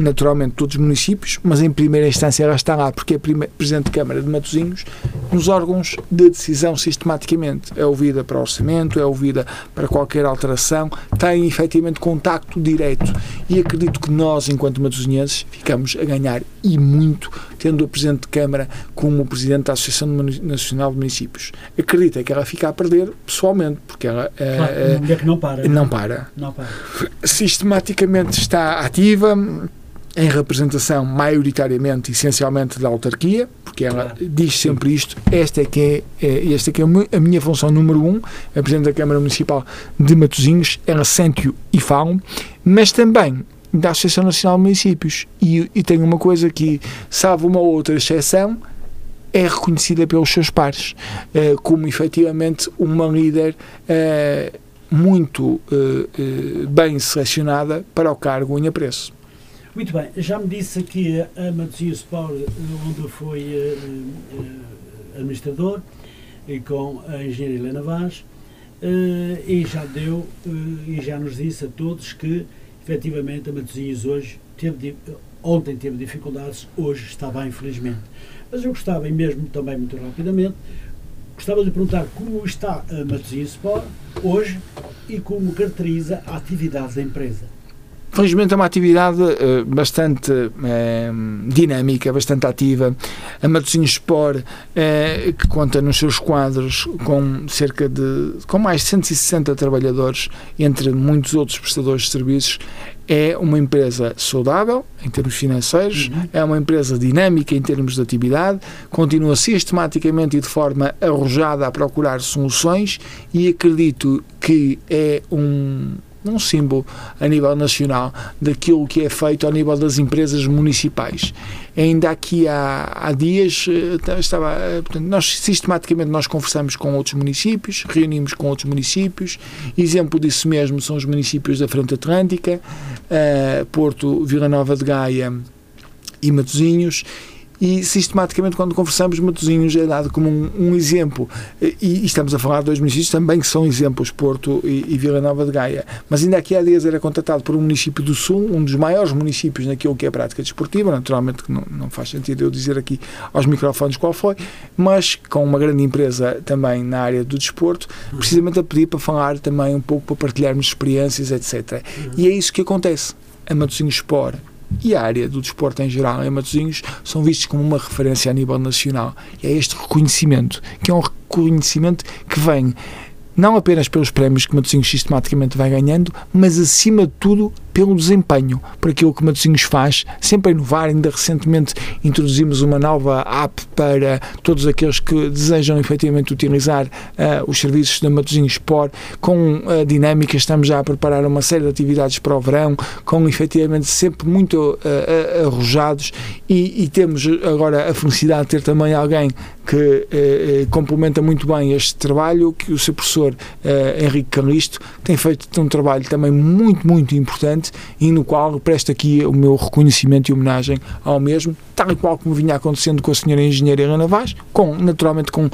[SPEAKER 2] naturalmente todos os municípios, mas em primeira instância ela está lá porque é Presidente de Câmara de Matosinhos, nos órgãos de decisão sistematicamente. É ouvida para o orçamento, é ouvida para qualquer alteração, tem efetivamente contacto direto. E acredito que nós, enquanto matosinhenses, ficamos a ganhar e muito, tendo o Presidente de Câmara como o Presidente da Associação Nacional de Municípios. Acredito que ela fica a perder pessoalmente, porque ela
[SPEAKER 1] claro, é, é, não para.
[SPEAKER 2] Não para. Não para. Sistematicamente está ativa em representação maioritariamente, essencialmente da autarquia, porque ela diz sempre isto, esta é que é, é, esta é, que é a minha função número um, a Presidente da Câmara Municipal de Matosinhos, ela sente-o e fala, mas também da Associação Nacional de Municípios. E, e tem uma coisa que, salvo uma ou outra exceção, é reconhecida pelos seus pares uh, como efetivamente uma líder uh, muito uh, bem selecionada para o cargo em apreço.
[SPEAKER 1] Muito bem, já me disse aqui a Matosinhos Sport, onde foi uh, uh, administrador, e com a engenheira Helena Vaz, e já deu, e já nos disse a todos que, efetivamente, a Matosinhos hoje, teve, ontem teve dificuldades, hoje está bem, infelizmente. Mas eu gostava, e mesmo também muito rapidamente, gostava de perguntar como está a Matosinhos Sport hoje e como caracteriza a atividade da empresa.
[SPEAKER 2] Felizmente é uma atividade uh, bastante uh, dinâmica, bastante ativa. A Matosinhos Sport, uh, que conta nos seus quadros com cerca de com mais de 160 trabalhadores, entre muitos outros prestadores de serviços, é uma empresa saudável em termos financeiros, uhum. é uma empresa dinâmica em termos de atividade, continua sistematicamente e de forma arrojada a procurar soluções e acredito que é um um símbolo a nível nacional daquilo que é feito ao nível das empresas municipais. Ainda aqui há, há dias eh, estava, eh, portanto, nós sistematicamente nós conversamos com outros municípios, reunimos com outros municípios. Exemplo disso mesmo são os municípios da Frente Atlântica, uh, Porto, Vila Nova de Gaia e Matosinhos e sistematicamente quando conversamos Matosinhos é dado como um, um exemplo. E, e, estamos a falar de dois municípios também que são exemplos, Porto e, e, Vila Nova de Gaia. Mas ainda aqui há dias era contatado por um município do Sul, um dos maiores municípios naquilo que é prática desportiva, naturalmente que não, não faz sentido eu dizer aqui aos microfones qual foi, mas com uma grande empresa também na área do desporto precisamente a pedir para falar também um pouco para partilharmos experiências, etc. E é isso que acontece. A Matosinhos Sport e a área do desporto em geral em Matosinhos são vistos como uma referência a nível nacional. E é este reconhecimento, que é um reconhecimento que vem não apenas pelos prémios que Matosinhos sistematicamente vai ganhando, mas acima de tudo pelo desempenho, por aquilo que Matosinhos faz, sempre a inovar. Ainda recentemente introduzimos uma nova app para todos aqueles que desejam efetivamente utilizar uh, os serviços da Matosinhos Sport. Com a dinâmica, estamos já a preparar uma série de atividades para o verão, com efetivamente sempre muito uh, arrojados e, e, temos agora a felicidade de ter também alguém que complementa muito bem este trabalho, que o seu professor Henrique Calisto tem feito um trabalho também muito, muito importante e no qual presto aqui o meu reconhecimento e homenagem ao mesmo, tal e qual como vinha acontecendo com a senhora engenheira Helena Vaz, com, naturalmente com uh,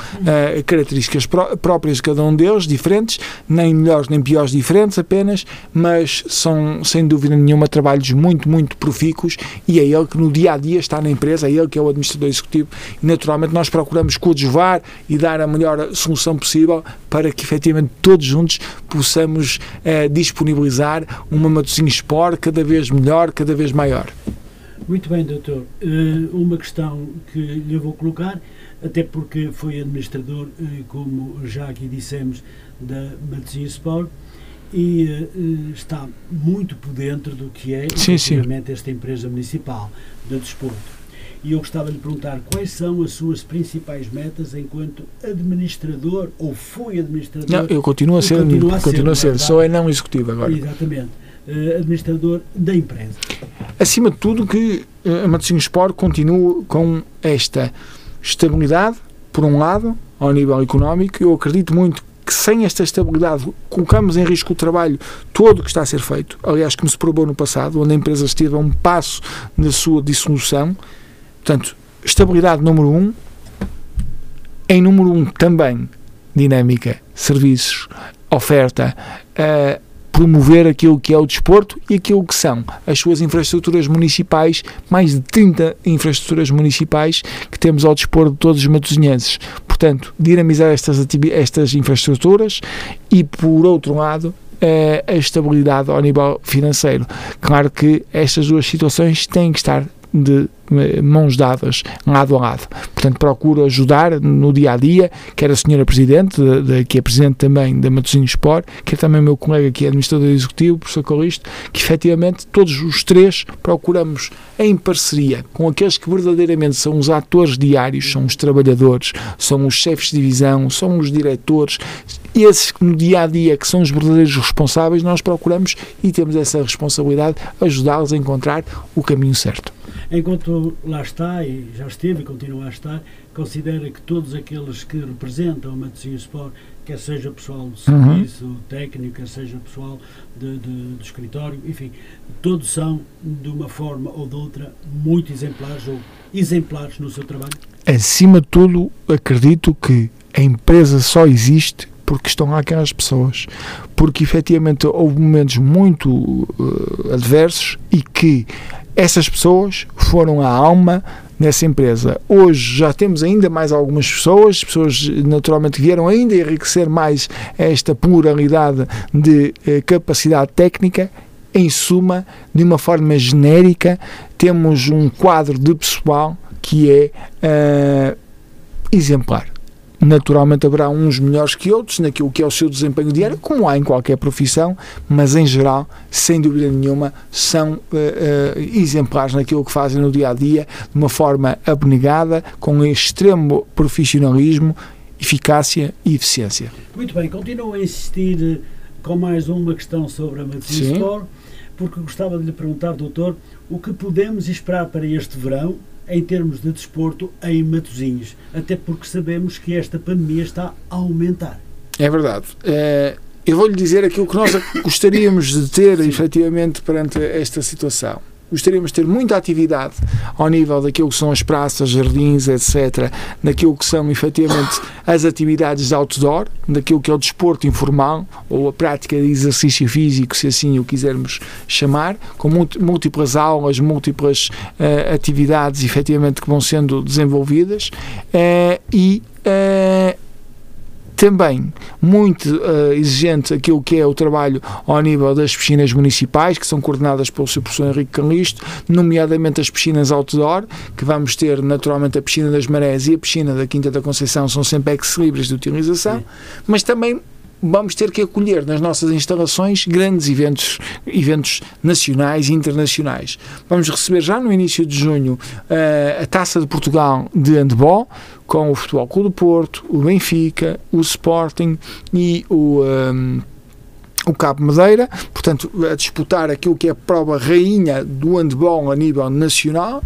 [SPEAKER 2] características pró próprias de cada um deles, diferentes, nem melhores nem piores diferentes apenas, mas são sem dúvida nenhuma trabalhos muito, muito profícuos e é ele que no dia a dia está na empresa, é ele que é o administrador executivo e naturalmente nós procuramos coadjuvar e dar a melhor solução possível para que efetivamente todos juntos possamos uh, disponibilizar uma Matosinhos Sport cada vez melhor, cada vez maior.
[SPEAKER 1] Muito bem, doutor. Uh, uma questão que lhe vou colocar, até porque foi administrador, uh, como já aqui dissemos, da Matosinhos Sport e uh, está muito por dentro do que é sim, sim. esta empresa municipal de desporto e eu gostava de lhe perguntar quais são as suas principais metas enquanto administrador, ou foi administrador.
[SPEAKER 2] Não, eu continuo a ser, continua a ser, continua a ser só é não executivo agora.
[SPEAKER 1] Exatamente. Uh, administrador da empresa.
[SPEAKER 2] Acima de tudo que uh, a Matosinhos Sport continua com esta estabilidade, por um lado, ao nível económico, eu acredito muito que sem esta estabilidade colocamos em risco o trabalho todo que está a ser feito, aliás, me se provou no passado, onde a empresa esteve a um passo da sua dissolução, Portanto, estabilidade número um. Em número um também dinâmica, serviços, oferta, uh, promover aquilo que é o desporto e aquilo que são as suas infraestruturas municipais, mais de 30 infraestruturas municipais que temos ao dispor de todos os matosinhenses. Portanto, dinamizar estas, estas infraestruturas e, por outro lado, eh, a estabilidade ao nível financeiro. Claro que estas duas situações têm que estar de eh, mãos dadas, lado a lado. Portanto, procuro ajudar no dia a dia, quer a senhora Presidente, de, de, que é Presidente também da Matosinhos Sport, quer também o meu colega que é Administrador Executivo, professor Calisto, que efetivamente todos os três procuramos em parceria com aqueles que verdadeiramente são os atores diários, são os trabalhadores, são os chefes de divisão, são os diretores, esses que no dia a dia que são os verdadeiros responsáveis, nós procuramos e temos essa responsabilidade ajudá-los a encontrar o caminho certo.
[SPEAKER 1] Enquanto lá está, e já esteve e continua a estar, considera que todos aqueles que representam o Matosinhos Sport, quer seja pessoal do serviço uhum. técnico, quer seja pessoal de, de, do escritório, enfim, todos são, de uma forma ou de outra, muito exemplares ou exemplares no seu trabalho?
[SPEAKER 2] Acima de tudo, acredito que a empresa só existe porque estão lá aquelas pessoas. Porque efetivamente houve momentos muito uh, adversos e que essas pessoas foram a alma nessa empresa. Hoje já temos ainda mais algumas pessoas, pessoas naturalmente vieram ainda enriquecer mais esta pluralidade de eh, capacidade técnica. Em suma, de uma forma genérica, temos um quadro de pessoal que é uh, exemplar naturalmente haverá uns melhores que outros naquilo que é o seu desempenho diário, como há em qualquer profissão, mas em geral, sem dúvida nenhuma, são uh, uh, exemplares naquilo que fazem no dia a dia, de uma forma abnegada, com extremo profissionalismo, eficácia e eficiência.
[SPEAKER 1] Muito bem, continuo a insistir com mais uma questão sobre a
[SPEAKER 2] Sim.
[SPEAKER 1] Sport, porque gostava de lhe perguntar, doutor, o que podemos esperar para este verão em termos de desporto em Matosinhos, até porque sabemos que esta pandemia está a aumentar.
[SPEAKER 2] É verdade. Eh, eu vou-lhe dizer aquilo que nós gostaríamos de ter, efetivamente, perante esta situação. Gostaríamos de ter muita atividade ao nível daquilo que são as praças, jardins, etc., daquilo que são, efetivamente, as atividades de outdoor, daquilo que é o desporto informal, ou a prática de exercício físico, se assim o quisermos chamar, com múlt- múltiplas aulas, múltiplas eh, atividades, efetivamente, que vão sendo desenvolvidas, eh, e eh, também muito eh, exigente aquilo que é o trabalho ao nível das piscinas municipais, que são coordenadas pelo Sr. Professor Henrique Canlisto, nomeadamente as piscinas outdoor, que vamos ter naturalmente a piscina das Marés e a piscina da Quinta da Conceição, são sempre ex-libres de utilização,
[SPEAKER 1] Sim.
[SPEAKER 2] mas também vamos ter que acolher nas nossas instalações grandes eventos, eventos nacionais e internacionais. Vamos receber já no início de junho eh, a Taça de Portugal de handball, com o Futebol Clube do Porto, o Benfica, o Sporting e o, ehm, o Cabo Madeira, portanto, a disputar aquilo que é a prova rainha do handball a nível nacional.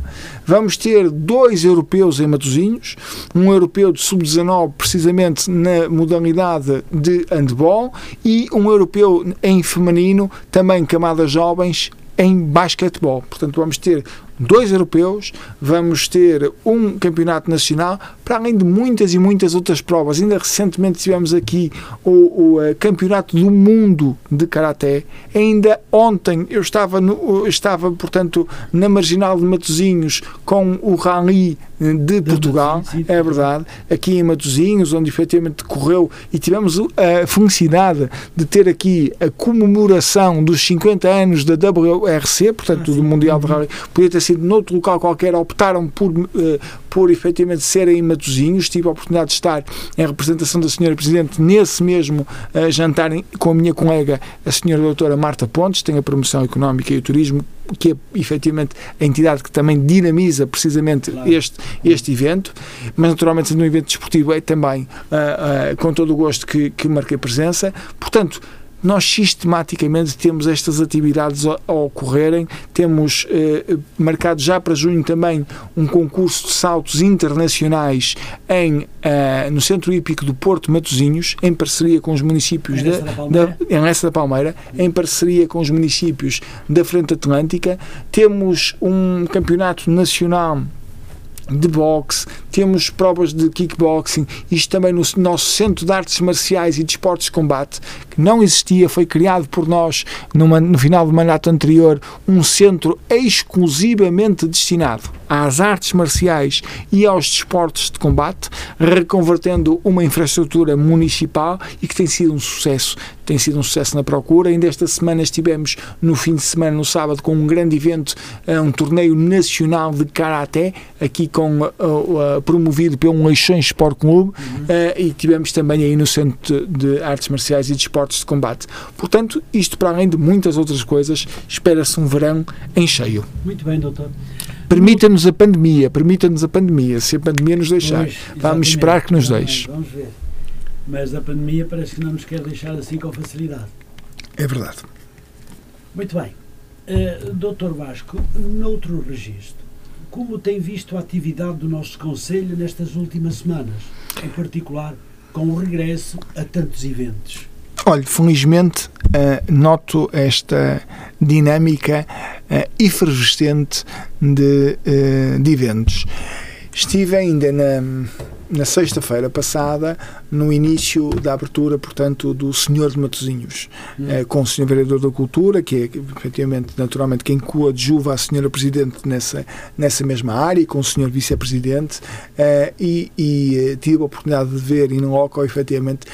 [SPEAKER 2] Vamos ter dois europeus em Matosinhos, um europeu de sub-19 precisamente na modalidade de handball e um europeu em feminino, também camadas jovens, em basquetebol. Portanto, vamos ter dois europeus, vamos ter um campeonato nacional, para além de muitas e muitas outras provas. Ainda recentemente tivemos aqui o, o, eh, Campeonato do Mundo de Karaté. Ainda ontem eu estava, no, eu estava, portanto, na Marginal de Matosinhos com o Rally de Portugal,
[SPEAKER 1] Matosinhos, sim.
[SPEAKER 2] é verdade, aqui em Matosinhos, onde efetivamente decorreu e tivemos o- a felicidade de ter aqui a comemoração dos 50 anos da WRC, portanto,
[SPEAKER 1] Ah,
[SPEAKER 2] do Mundial de Rally. Podia ter sido noutro local qualquer, optaram por, eh, por efetivamente serem em Matosinhos. Tive a oportunidade de estar em representação da Senhora Presidente nesse mesmo eh, jantar com a minha colega, a Senhora Doutora Marta Pontes, tem a promoção económica e o turismo, que é efetivamente a entidade que também dinamiza precisamente
[SPEAKER 1] Claro.
[SPEAKER 2] este, este evento, mas naturalmente sendo um evento desportivo é também ah, ah, com todo o gosto que, que marquei presença. Portanto, nós sistematicamente temos estas atividades a, a ocorrerem, temos eh, marcado já para junho também um concurso de saltos internacionais em, ah, no Centro Hípico do Porto Matosinhos, em parceria com os municípios da,
[SPEAKER 1] da
[SPEAKER 2] da, em Lessa da Palmeira, em parceria com os municípios da Frente Atlântica. Temos um campeonato nacional de boxe, temos provas de kickboxing, isto também no nosso Centro de Artes Marciais e de Esportes de Combate, que não existia, foi criado por nós numa- no final do mandato anterior, um centro exclusivamente destinado às artes marciais e aos desportos de combate, reconvertendo uma infraestrutura municipal e que tem sido um sucesso. Tem sido um sucesso na procura. Ainda esta semana estivemos no fim de semana, no sábado, com um grande evento, eh, um torneio nacional de karaté, aqui com, eh, eh, promovido pelo Leixões Sport Clube, eh, e tivemos também aí no Centro de de Artes Marciais e de Esportes de Combate. Portanto, isto para além de muitas outras coisas, espera-se um verão em cheio.
[SPEAKER 1] Muito bem, doutor.
[SPEAKER 2] Permita-nos a pandemia, permita-nos a pandemia, se a pandemia nos deixar.
[SPEAKER 1] Pois,
[SPEAKER 2] Vamos esperar que nos deixe.
[SPEAKER 1] Vamos ver. Mas a pandemia parece que não nos quer deixar assim com facilidade.
[SPEAKER 2] É verdade.
[SPEAKER 1] Muito bem. Uh, doutor Vasco, noutro registro, como tem visto a atividade do nosso Conselho nestas últimas semanas, em particular com o regresso a tantos eventos?
[SPEAKER 2] Olha, felizmente eh, noto esta dinâmica eh, efervescente de, eh, de eventos. Estive ainda na, na sexta-feira passada, no início da abertura, portanto, do Senhor de Matosinhos,
[SPEAKER 1] Hum.
[SPEAKER 2] eh, com o Senhor Vereador da Cultura, que é, efetivamente, naturalmente, quem coadjuva a Senhora Presidente nessa, nessa mesma área, e com o Senhor Vice-Presidente, eh, e, e eh, tive a oportunidade de ver in loco, efetivamente,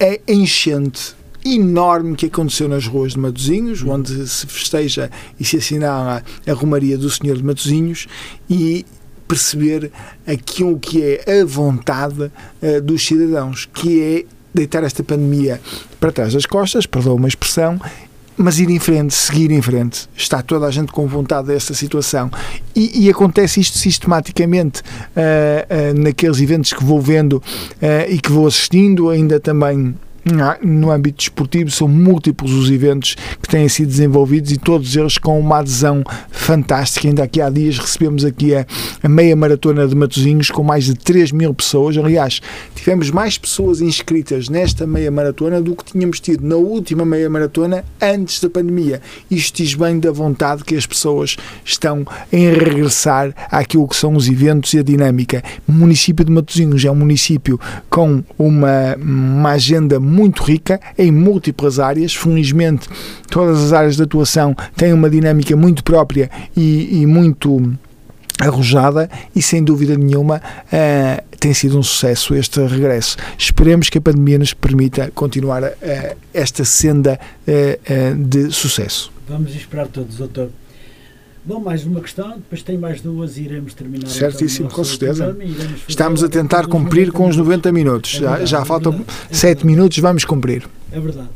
[SPEAKER 2] a enchente enorme que aconteceu nas ruas de Matosinhos, onde se festeja e se assinala a Romaria do Senhor de Matosinhos e perceber aquilo que é a vontade eh, dos cidadãos, que é deitar esta pandemia para trás das costas, perdoa uma expressão, mas ir em frente, seguir em frente. Está toda a gente com vontade desta situação. E, e acontece isto sistematicamente ah, ah, naqueles eventos que vou vendo e que vou assistindo, ainda também no âmbito desportivo, são múltiplos os eventos que têm sido desenvolvidos e todos eles com uma adesão fantástica. Ainda aqui há dias recebemos aqui a, a meia maratona de Matosinhos com mais de 3 mil pessoas. Aliás, tivemos mais pessoas inscritas nesta meia maratona do que tínhamos tido na última meia maratona antes da pandemia. Isto diz bem da vontade que as pessoas estão em regressar àquilo que são os eventos e a dinâmica. O município de Matosinhos é um município com uma, uma agenda muito rica em múltiplas áreas. Felizmente, todas as áreas de atuação têm uma dinâmica muito própria e, e muito arrojada e sem dúvida nenhuma uh, tem sido um sucesso este regresso. Esperemos que a pandemia nos permita continuar uh, esta senda uh, de sucesso.
[SPEAKER 1] Vamos esperar todos, doutor. Bom, mais uma questão, depois tem mais duas e iremos terminar.
[SPEAKER 2] Então Certíssimo, com certeza. Estamos a tentar cumprir com os 90 minutos. É verdade, já, já é faltam verdade, é 7 minutos, vamos cumprir.
[SPEAKER 1] É verdade.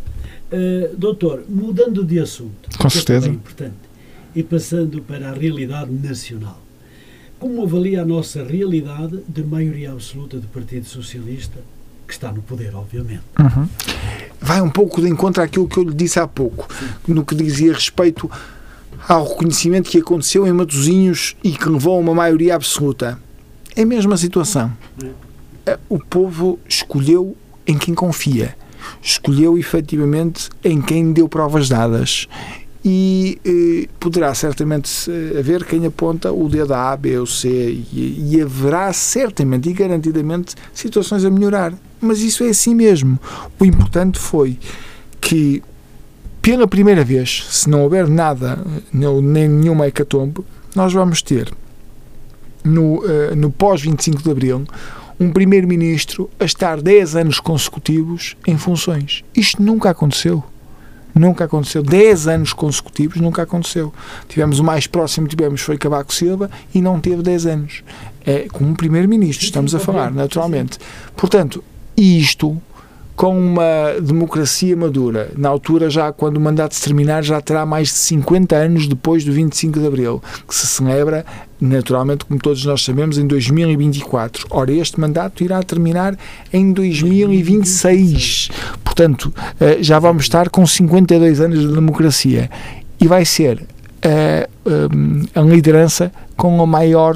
[SPEAKER 1] Uh, doutor, mudando de assunto,
[SPEAKER 2] com certeza.
[SPEAKER 1] É importante, e passando para a realidade nacional, como avalia a nossa realidade de maioria absoluta do Partido Socialista, que está no poder, obviamente?
[SPEAKER 2] Uhum. Vai um pouco de encontro àquilo que eu lhe disse há pouco, Sim. no que dizia respeito ao reconhecimento que aconteceu em Matosinhos e que levou a uma maioria absoluta. É a mesma situação. O povo escolheu em quem confia. Escolheu efetivamente em quem deu provas dadas. E eh, poderá certamente haver quem aponta o dedo A, B ou C, e, e haverá certamente e garantidamente situações a melhorar. Mas isso é assim mesmo. O importante foi que pela primeira vez, se não houver nada, nem nenhuma hecatombe, nós vamos ter no, uh, no pós-25 de Abril um primeiro-ministro a estar 10 anos consecutivos em funções. Isto nunca aconteceu. Nunca aconteceu. 10 anos consecutivos nunca aconteceu. Tivemos o mais próximo que tivemos foi Cavaco Silva e não teve 10 anos. É como primeiro-ministro, estamos a falar, naturalmente. Portanto, isto com uma democracia madura. Na altura, já quando o mandato se terminar, já terá mais de 50 anos depois do 25 de Abril, que se celebra, naturalmente, como todos nós sabemos, em 2024. Ora, este mandato irá terminar em 2026. Portanto, eh, já vamos estar com 52 anos de democracia. E vai ser a, eh, eh, a liderança com a maior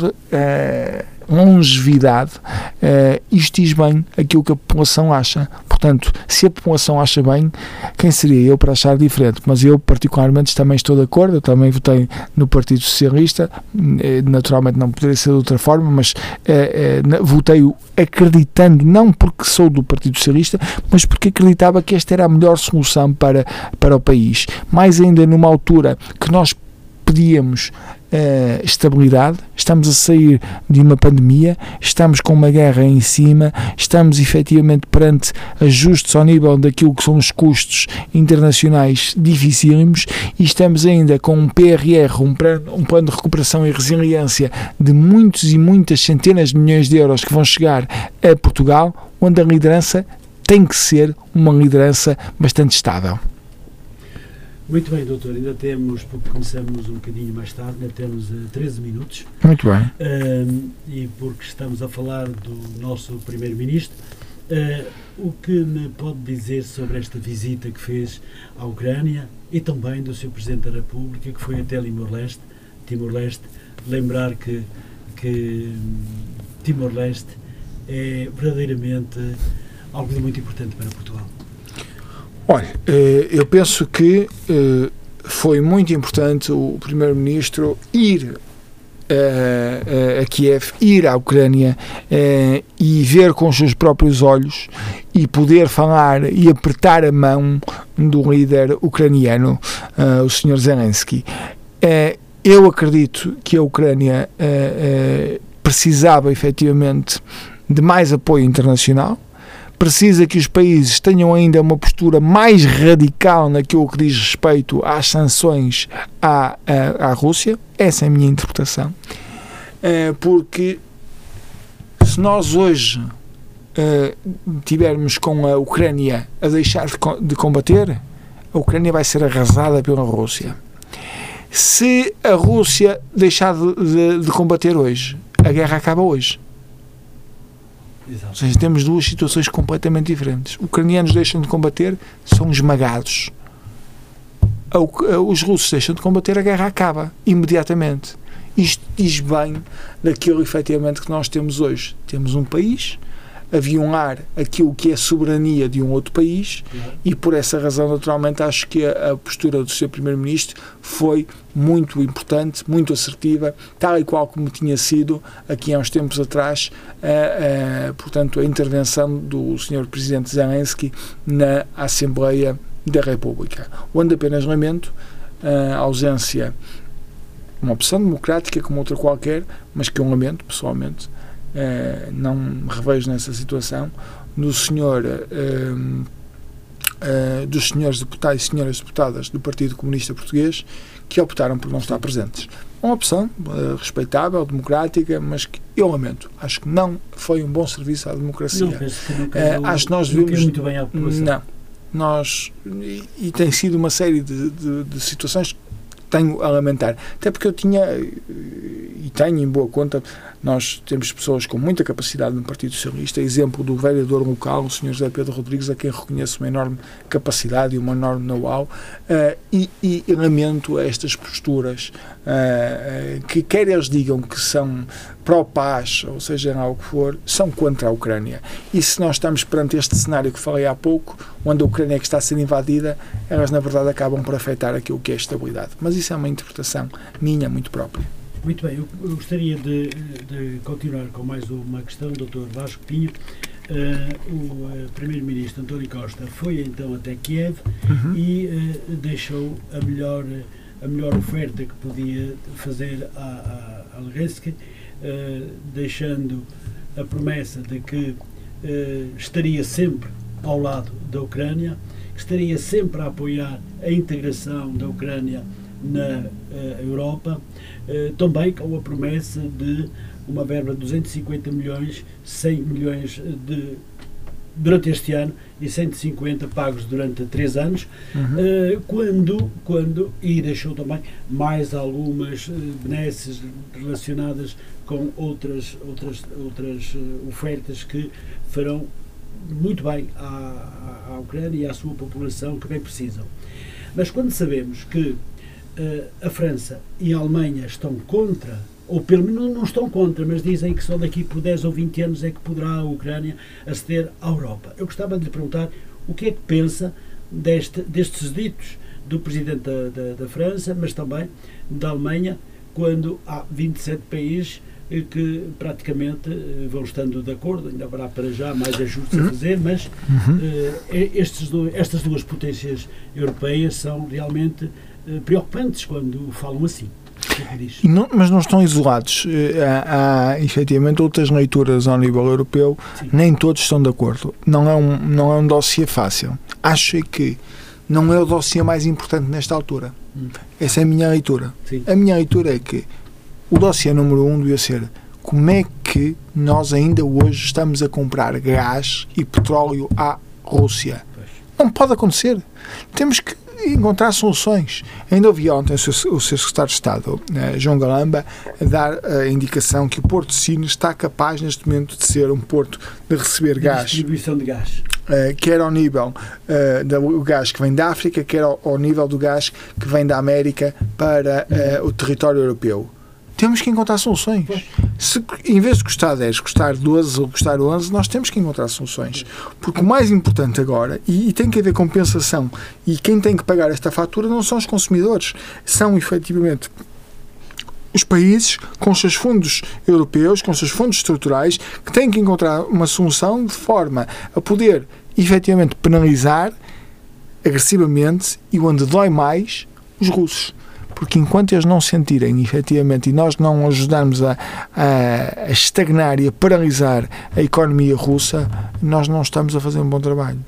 [SPEAKER 2] longevidade, uh, isto diz bem aquilo que a população acha. Portanto, se a população acha bem, quem seria eu para achar diferente? Mas eu, particularmente, também estou de acordo. Eu também votei no Partido Socialista, eh, naturalmente não poderia ser de outra forma, mas eh, votei acreditando, não porque sou do Partido Socialista, mas porque acreditava que esta era a melhor solução para, para o país. Mais ainda numa altura que nós pedíamos uh, estabilidade, estamos a sair de uma pandemia, estamos com uma guerra em cima, estamos efetivamente perante ajustes ao nível daquilo que são os custos internacionais dificílimos e estamos ainda com um PRR, um plano, um plano de recuperação e resiliência de muitos e muitas centenas de milhões de euros que vão chegar a Portugal, onde a liderança tem que ser uma liderança bastante estável.
[SPEAKER 1] Muito bem, doutor. Ainda temos, porque começamos um bocadinho mais tarde, ainda temos uh, eh, 13 minutos.
[SPEAKER 2] Muito bem.
[SPEAKER 1] Uh, e porque estamos a falar do nosso Primeiro-Ministro, uh, o que me pode dizer sobre esta visita que fez à Ucrânia e também do seu Presidente da República, que foi até Timor-Leste? Timor-Leste, lembrar que, que hum, Timor-Leste é verdadeiramente algo de muito importante para Portugal.
[SPEAKER 2] Olha, eh, eu penso que eh, foi muito importante o Primeiro-Ministro ir a, a Kiev, ir à Ucrânia e ver com os seus próprios olhos e poder falar e apertar a mão do líder ucraniano, o Sr. Zelensky. eu acredito que a Ucrânia precisava efetivamente de mais apoio internacional precisa que os países tenham ainda uma postura mais radical naquilo que diz respeito às sanções à, à, à Rússia. Essa é a minha interpretação. É, porque se nós hoje é, tivermos com a Ucrânia a deixar de combater, a Ucrânia vai ser arrasada pela Rússia. Se a Rússia deixar de, de, de combater hoje, a guerra acaba hoje
[SPEAKER 1] Exato.
[SPEAKER 2] Ou seja, temos duas situações completamente diferentes. Ucranianos deixam de combater, são esmagados. Os russos deixam de combater, a guerra acaba imediatamente. Isto diz bem daquilo efetivamente que nós temos hoje. Temos um país a aquilo que é soberania de um outro país e por essa razão, naturalmente, acho que a, a postura do Sr. Primeiro-Ministro foi muito importante, muito assertiva, tal e qual como tinha sido aqui há uns tempos atrás, a, a, portanto, a intervenção do Sr. Presidente Zelensky na Assembleia da República, onde apenas lamento a ausência, uma opção democrática como outra qualquer, mas que eu lamento pessoalmente, eh, não me revejo nessa situação, do senhor eh, eh, dos senhores deputados e senhoras deputadas do Partido Comunista Português que optaram por não estar presentes. Uma opção respeitável, democrática, mas que eu lamento. Acho que não foi um bom serviço à democracia.
[SPEAKER 1] Não, penso que
[SPEAKER 2] acho que nós devemos-
[SPEAKER 1] muito bem à população.
[SPEAKER 2] Não. Nós, e, e tem sido uma série de, de- de situações tenho a lamentar. Até porque eu tinha, e tenho em boa conta, nós temos pessoas com muita capacidade no Partido Socialista, exemplo do vereador local, o Sr. José Pedro Rodrigues, a quem reconheço uma enorme capacidade e uma enorme know-how, eh, e, e lamento estas posturas que quer eles digam que são pró-paz, ou seja lá o que for, são contra a Ucrânia. E se nós estamos perante este cenário que falei há pouco, onde a Ucrânia é que está ser invadida, elas na verdade acabam por afetar aquilo que é a estabilidade. Mas isso é uma interpretação minha, muito própria.
[SPEAKER 1] Muito bem, eu gostaria de, de continuar com mais uma questão, Dr. Vasco Pinho. Eh, o eh, Primeiro-Ministro António Costa foi então até Kiev e eh, deixou a melhor, a melhor oferta que podia fazer a, a Zelensky, eh, deixando a promessa de que eh, estaria sempre ao lado da Ucrânia, que estaria sempre a apoiar a integração da Ucrânia na eh, Europa, eh, também com a promessa de uma verba de 250 milhões, 100 milhões de, durante este ano e 150 pagos durante três anos,
[SPEAKER 2] Uhum.
[SPEAKER 1] eh, quando, quando, e deixou também mais algumas eh, benesses relacionadas com outras, outras, outras eh, ofertas que farão muito bem à, à, à Ucrânia e à sua população que bem precisam. Mas quando sabemos que a França e a Alemanha estão contra, ou pelo menos não estão contra, mas dizem que só daqui por 10 ou 20 anos é que poderá a Ucrânia aceder à Europa. Eu gostava de lhe perguntar o que é que pensa deste, destes ditos do Presidente da, da, da França, mas também da Alemanha, quando há 27 países eh, que praticamente eh, vão estando de acordo, ainda haverá para já mais ajustes a fazer, mas
[SPEAKER 2] Uhum.
[SPEAKER 1] eh, estes estas duas potências europeias são realmente eh, preocupantes quando falam assim.
[SPEAKER 2] Não- mas não estão isolados. Eh, Há, há efetivamente outras leituras ao nível europeu,
[SPEAKER 1] Sim.
[SPEAKER 2] nem todos estão de acordo. Não é um, não é um dossiê fácil. Acho que não é o dossiê mais importante nesta altura.
[SPEAKER 1] Hum.
[SPEAKER 2] Essa é a minha leitura.
[SPEAKER 1] Sim.
[SPEAKER 2] A minha leitura é que o dossiê número um devia ser como é que nós ainda hoje estamos a comprar gás e petróleo à Rússia. Não pode acontecer. Temos que encontrar soluções. Ainda ouvi ontem o seu, o seu secretário de Estado, eh, João Galamba, dar a indicação que o Porto de Sines está capaz neste momento de ser um porto de receber gás
[SPEAKER 1] Distribuição de gás.
[SPEAKER 2] eh, quer ao nível eh, do gás que vem da África, quer ao, ao nível do gás que vem da América para eh, o território europeu. Temos que encontrar soluções. Se, em vez de custar 10, custar 12 ou custar 11, nós temos que encontrar soluções. Porque o mais importante agora, e, e tem que haver compensação, e quem tem que pagar esta fatura não são os consumidores, são efetivamente os países com os seus fundos europeus, com os seus fundos estruturais, que têm que encontrar uma solução de forma a poder efetivamente penalizar agressivamente e onde dói mais os russos. Porque enquanto eles não sentirem efetivamente e nós não ajudarmos a, a, estagnar e a paralisar a economia russa, nós não estamos a fazer um bom trabalho.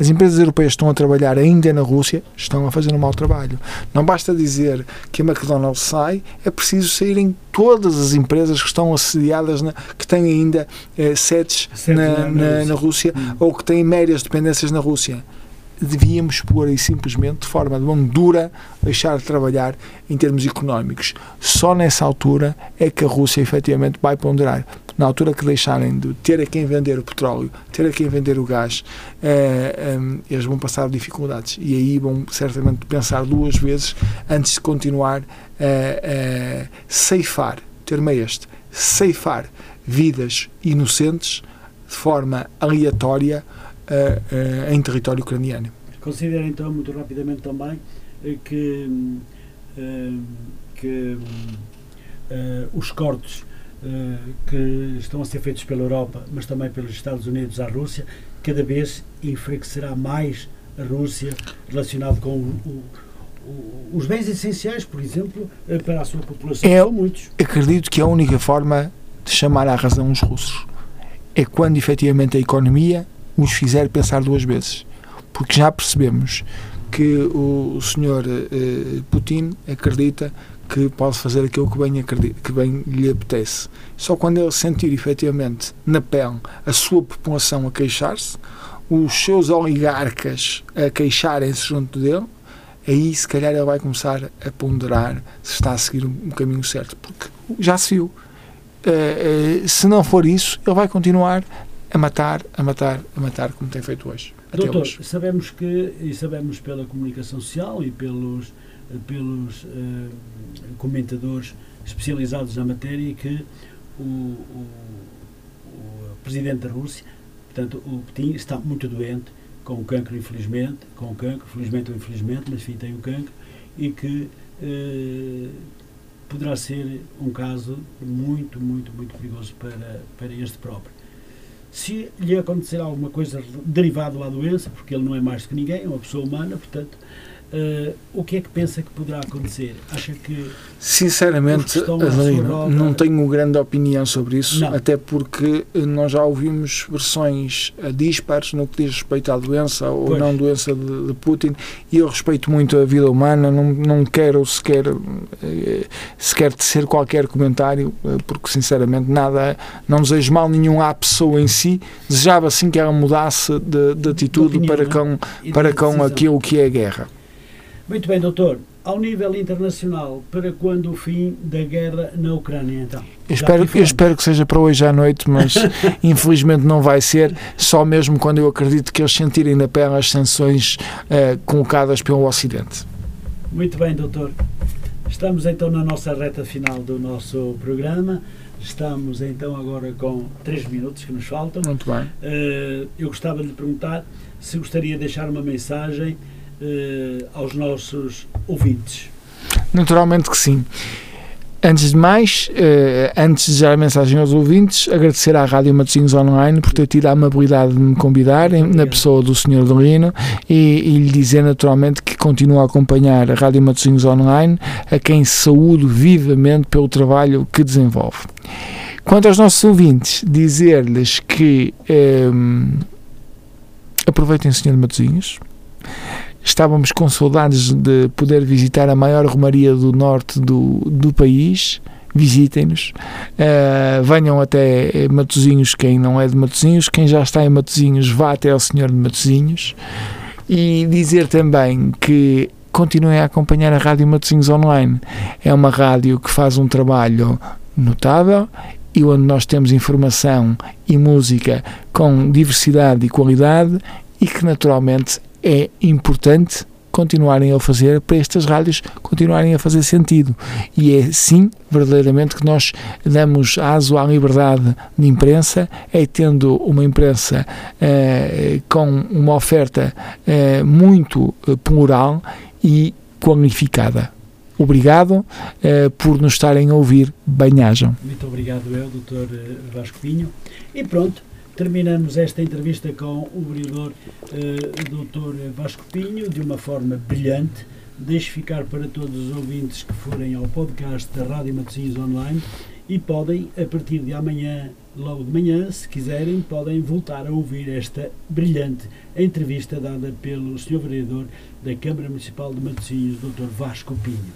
[SPEAKER 2] As empresas europeias estão a trabalhar ainda na Rússia, estão a fazer um mau trabalho. Não basta dizer que a McDonald's sai, é preciso saírem todas as empresas que estão assediadas, na, que têm ainda eh, sedes na,
[SPEAKER 1] na- na Rússia Hum.
[SPEAKER 2] ou que têm médias dependências na Rússia. Devíamos pôr aí simplesmente, de forma de mão dura, deixar de trabalhar em termos económicos. Só nessa altura é que a Rússia efetivamente vai ponderar. na altura que deixarem de ter a quem vender o petróleo, ter a quem vender o gás, eh, um, eles vão passar dificuldades e aí vão certamente pensar duas vezes antes de continuar a, a ceifar, termo é este, ceifar vidas inocentes de forma aleatória uh, em território ucraniano.
[SPEAKER 1] Considera então, muito rapidamente também, que, que os cortes que estão a ser feitos pela Europa, mas também pelos Estados Unidos à Rússia, cada vez enfraquecerá mais a Rússia relacionado com o, o, os bens essenciais, por exemplo, para a sua população.
[SPEAKER 2] Eu muitos. acredito que a única forma de chamar à razão os russos é quando efetivamente a economia os fizer pensar duas vezes. Porque já percebemos que o senhor eh, Putin acredita que pode fazer aquilo que bem, acredita, que bem lhe apetece. Só quando ele sentir efetivamente na pele a sua população a queixar-se, os seus oligarcas a queixarem-se junto dele, aí se calhar ele vai começar a ponderar se está a seguir um caminho certo. Porque já se viu. Uh, uh, se não for isso, ele vai continuar a matar, a matar, a matar, como tem feito hoje.
[SPEAKER 1] Doutor,
[SPEAKER 2] hoje.
[SPEAKER 1] sabemos que, e sabemos pela comunicação social e pelos, pelos uh, comentadores especializados na matéria, que o, o, o, presidente da Rússia, portanto, o Putin, está muito doente, com o cancro, infelizmente, com o cancro, felizmente ou infelizmente, mas enfim, tem o cancro, e que uh, poderá ser um caso muito, muito, muito perigoso para, para este próprio se lhe acontecer alguma coisa derivada da doença, porque ele não é mais que ninguém, é uma pessoa humana, portanto, Uh, o que é que pensa que poderá acontecer? Acha que.
[SPEAKER 2] Sinceramente, Adelino, não tenho grande opinião sobre isso, não. até porque nós já ouvimos versões dispares no que diz respeito à doença ou pois. não doença de, de, Putin, e eu respeito muito a vida humana, não, não quero sequer, eh, sequer tecer qualquer comentário, eh, porque sinceramente nada, não desejo mal nenhum à pessoa em si, desejava sim que ela mudasse de, de atitude opinião, para com, para com aquilo que é a guerra.
[SPEAKER 1] Muito bem, doutor. Ao nível internacional, para quando o fim da guerra na Ucrânia, então?
[SPEAKER 2] Eu espero, eu espero que seja para hoje à noite, mas infelizmente não vai ser, só mesmo quando eu acredito que eles sentirem na pele as sanções uh, colocadas pelo Ocidente.
[SPEAKER 1] Muito bem, doutor. Estamos então na nossa reta final do nosso programa. Estamos então agora com três minutos que nos faltam.
[SPEAKER 2] Muito bem.
[SPEAKER 1] Uh, eu gostava de lhe perguntar se gostaria de deixar uma mensagem eh, aos nossos ouvintes?
[SPEAKER 2] Naturalmente que sim. Antes de mais, eh, antes de dar a mensagem aos ouvintes, agradecer à Rádio Matosinhos Online por ter tido a amabilidade de me convidarem, na pessoa do Sr. Dorino, e, e, lhe dizer naturalmente que continuo a acompanhar a Rádio Matosinhos Online, a quem saúdo vivamente pelo trabalho que desenvolve. Quanto aos nossos ouvintes, dizer-lhes que eh, aproveitem o Sr. Matosinhos, Estávamos com saudades de poder visitar a maior romaria do norte do, do país. Visitem-nos, uh, venham até Matozinhos, quem não é de Matozinhos, quem já está em Matozinhos, vá até ao Senhor de Matozinhos. E dizer também que continuem a acompanhar a Rádio Matozinhos Online. É uma rádio que faz um trabalho notável e onde nós temos informação e música com diversidade e qualidade e que naturalmente é importante continuarem a fazer para estas rádios continuarem a fazer sentido. E é sim, verdadeiramente, que nós damos aso à liberdade de imprensa, é tendo uma imprensa eh, com uma oferta eh, muito eh, plural e qualificada. Obrigado por nos estarem a ouvir. Bem-ajam.
[SPEAKER 1] Muito obrigado, eu, doutor Vasco Pinho. E pronto, Terminamos esta entrevista com o vereador uh, Dr. Vasco Pinho, de uma forma brilhante. Deixo ficar para todos os ouvintes que forem ao podcast da Rádio Matosinhos Online e podem, a partir de amanhã, logo de manhã, se quiserem, podem voltar a ouvir esta brilhante entrevista dada pelo Sr. Vereador da Câmara Municipal de Matosinhos, Dr. Vasco Pinho.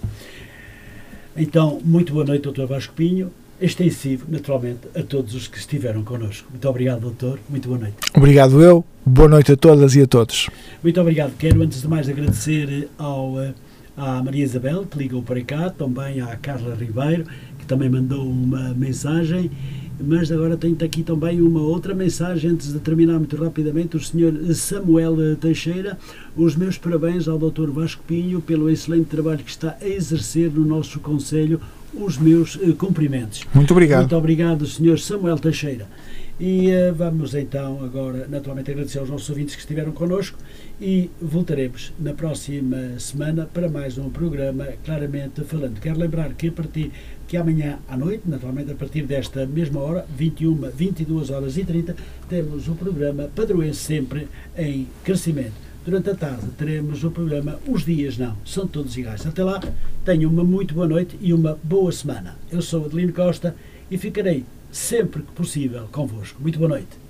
[SPEAKER 1] Então, muito boa noite, Dr. Vasco Pinho extensivo, naturalmente, a todos os que estiveram connosco. Muito obrigado, doutor. Muito boa noite.
[SPEAKER 2] Obrigado eu. Boa noite a todas e a todos.
[SPEAKER 1] Muito obrigado. Quero, antes de mais, agradecer ao, eh, à Maria Isabel, que ligou para cá, também à Carla Ribeiro, que também mandou uma mensagem, mas agora tenho aqui também uma outra mensagem antes de terminar muito rapidamente. O senhor Samuel Teixeira, os meus parabéns ao Dr. Vasco Pinho pelo excelente trabalho que está a exercer no nosso Conselho. Os meus uh, cumprimentos.
[SPEAKER 2] Muito obrigado.
[SPEAKER 1] Muito obrigado, senhor Samuel Teixeira. E uh, vamos então agora, naturalmente, agradecer aos nossos ouvintes que estiveram connosco e voltaremos na próxima semana para mais um programa Claramente Falando. Quero lembrar que a partir que amanhã à noite, naturalmente a partir desta mesma hora, 21, 22 horas e 30, temos o programa Padroense Sempre em Crescimento. Durante a tarde teremos o programa Os Dias Não, são todos iguais. Até lá, tenham uma muito boa noite e uma boa semana. Eu sou Adelino Costa e ficarei sempre que possível convosco. Muito boa noite.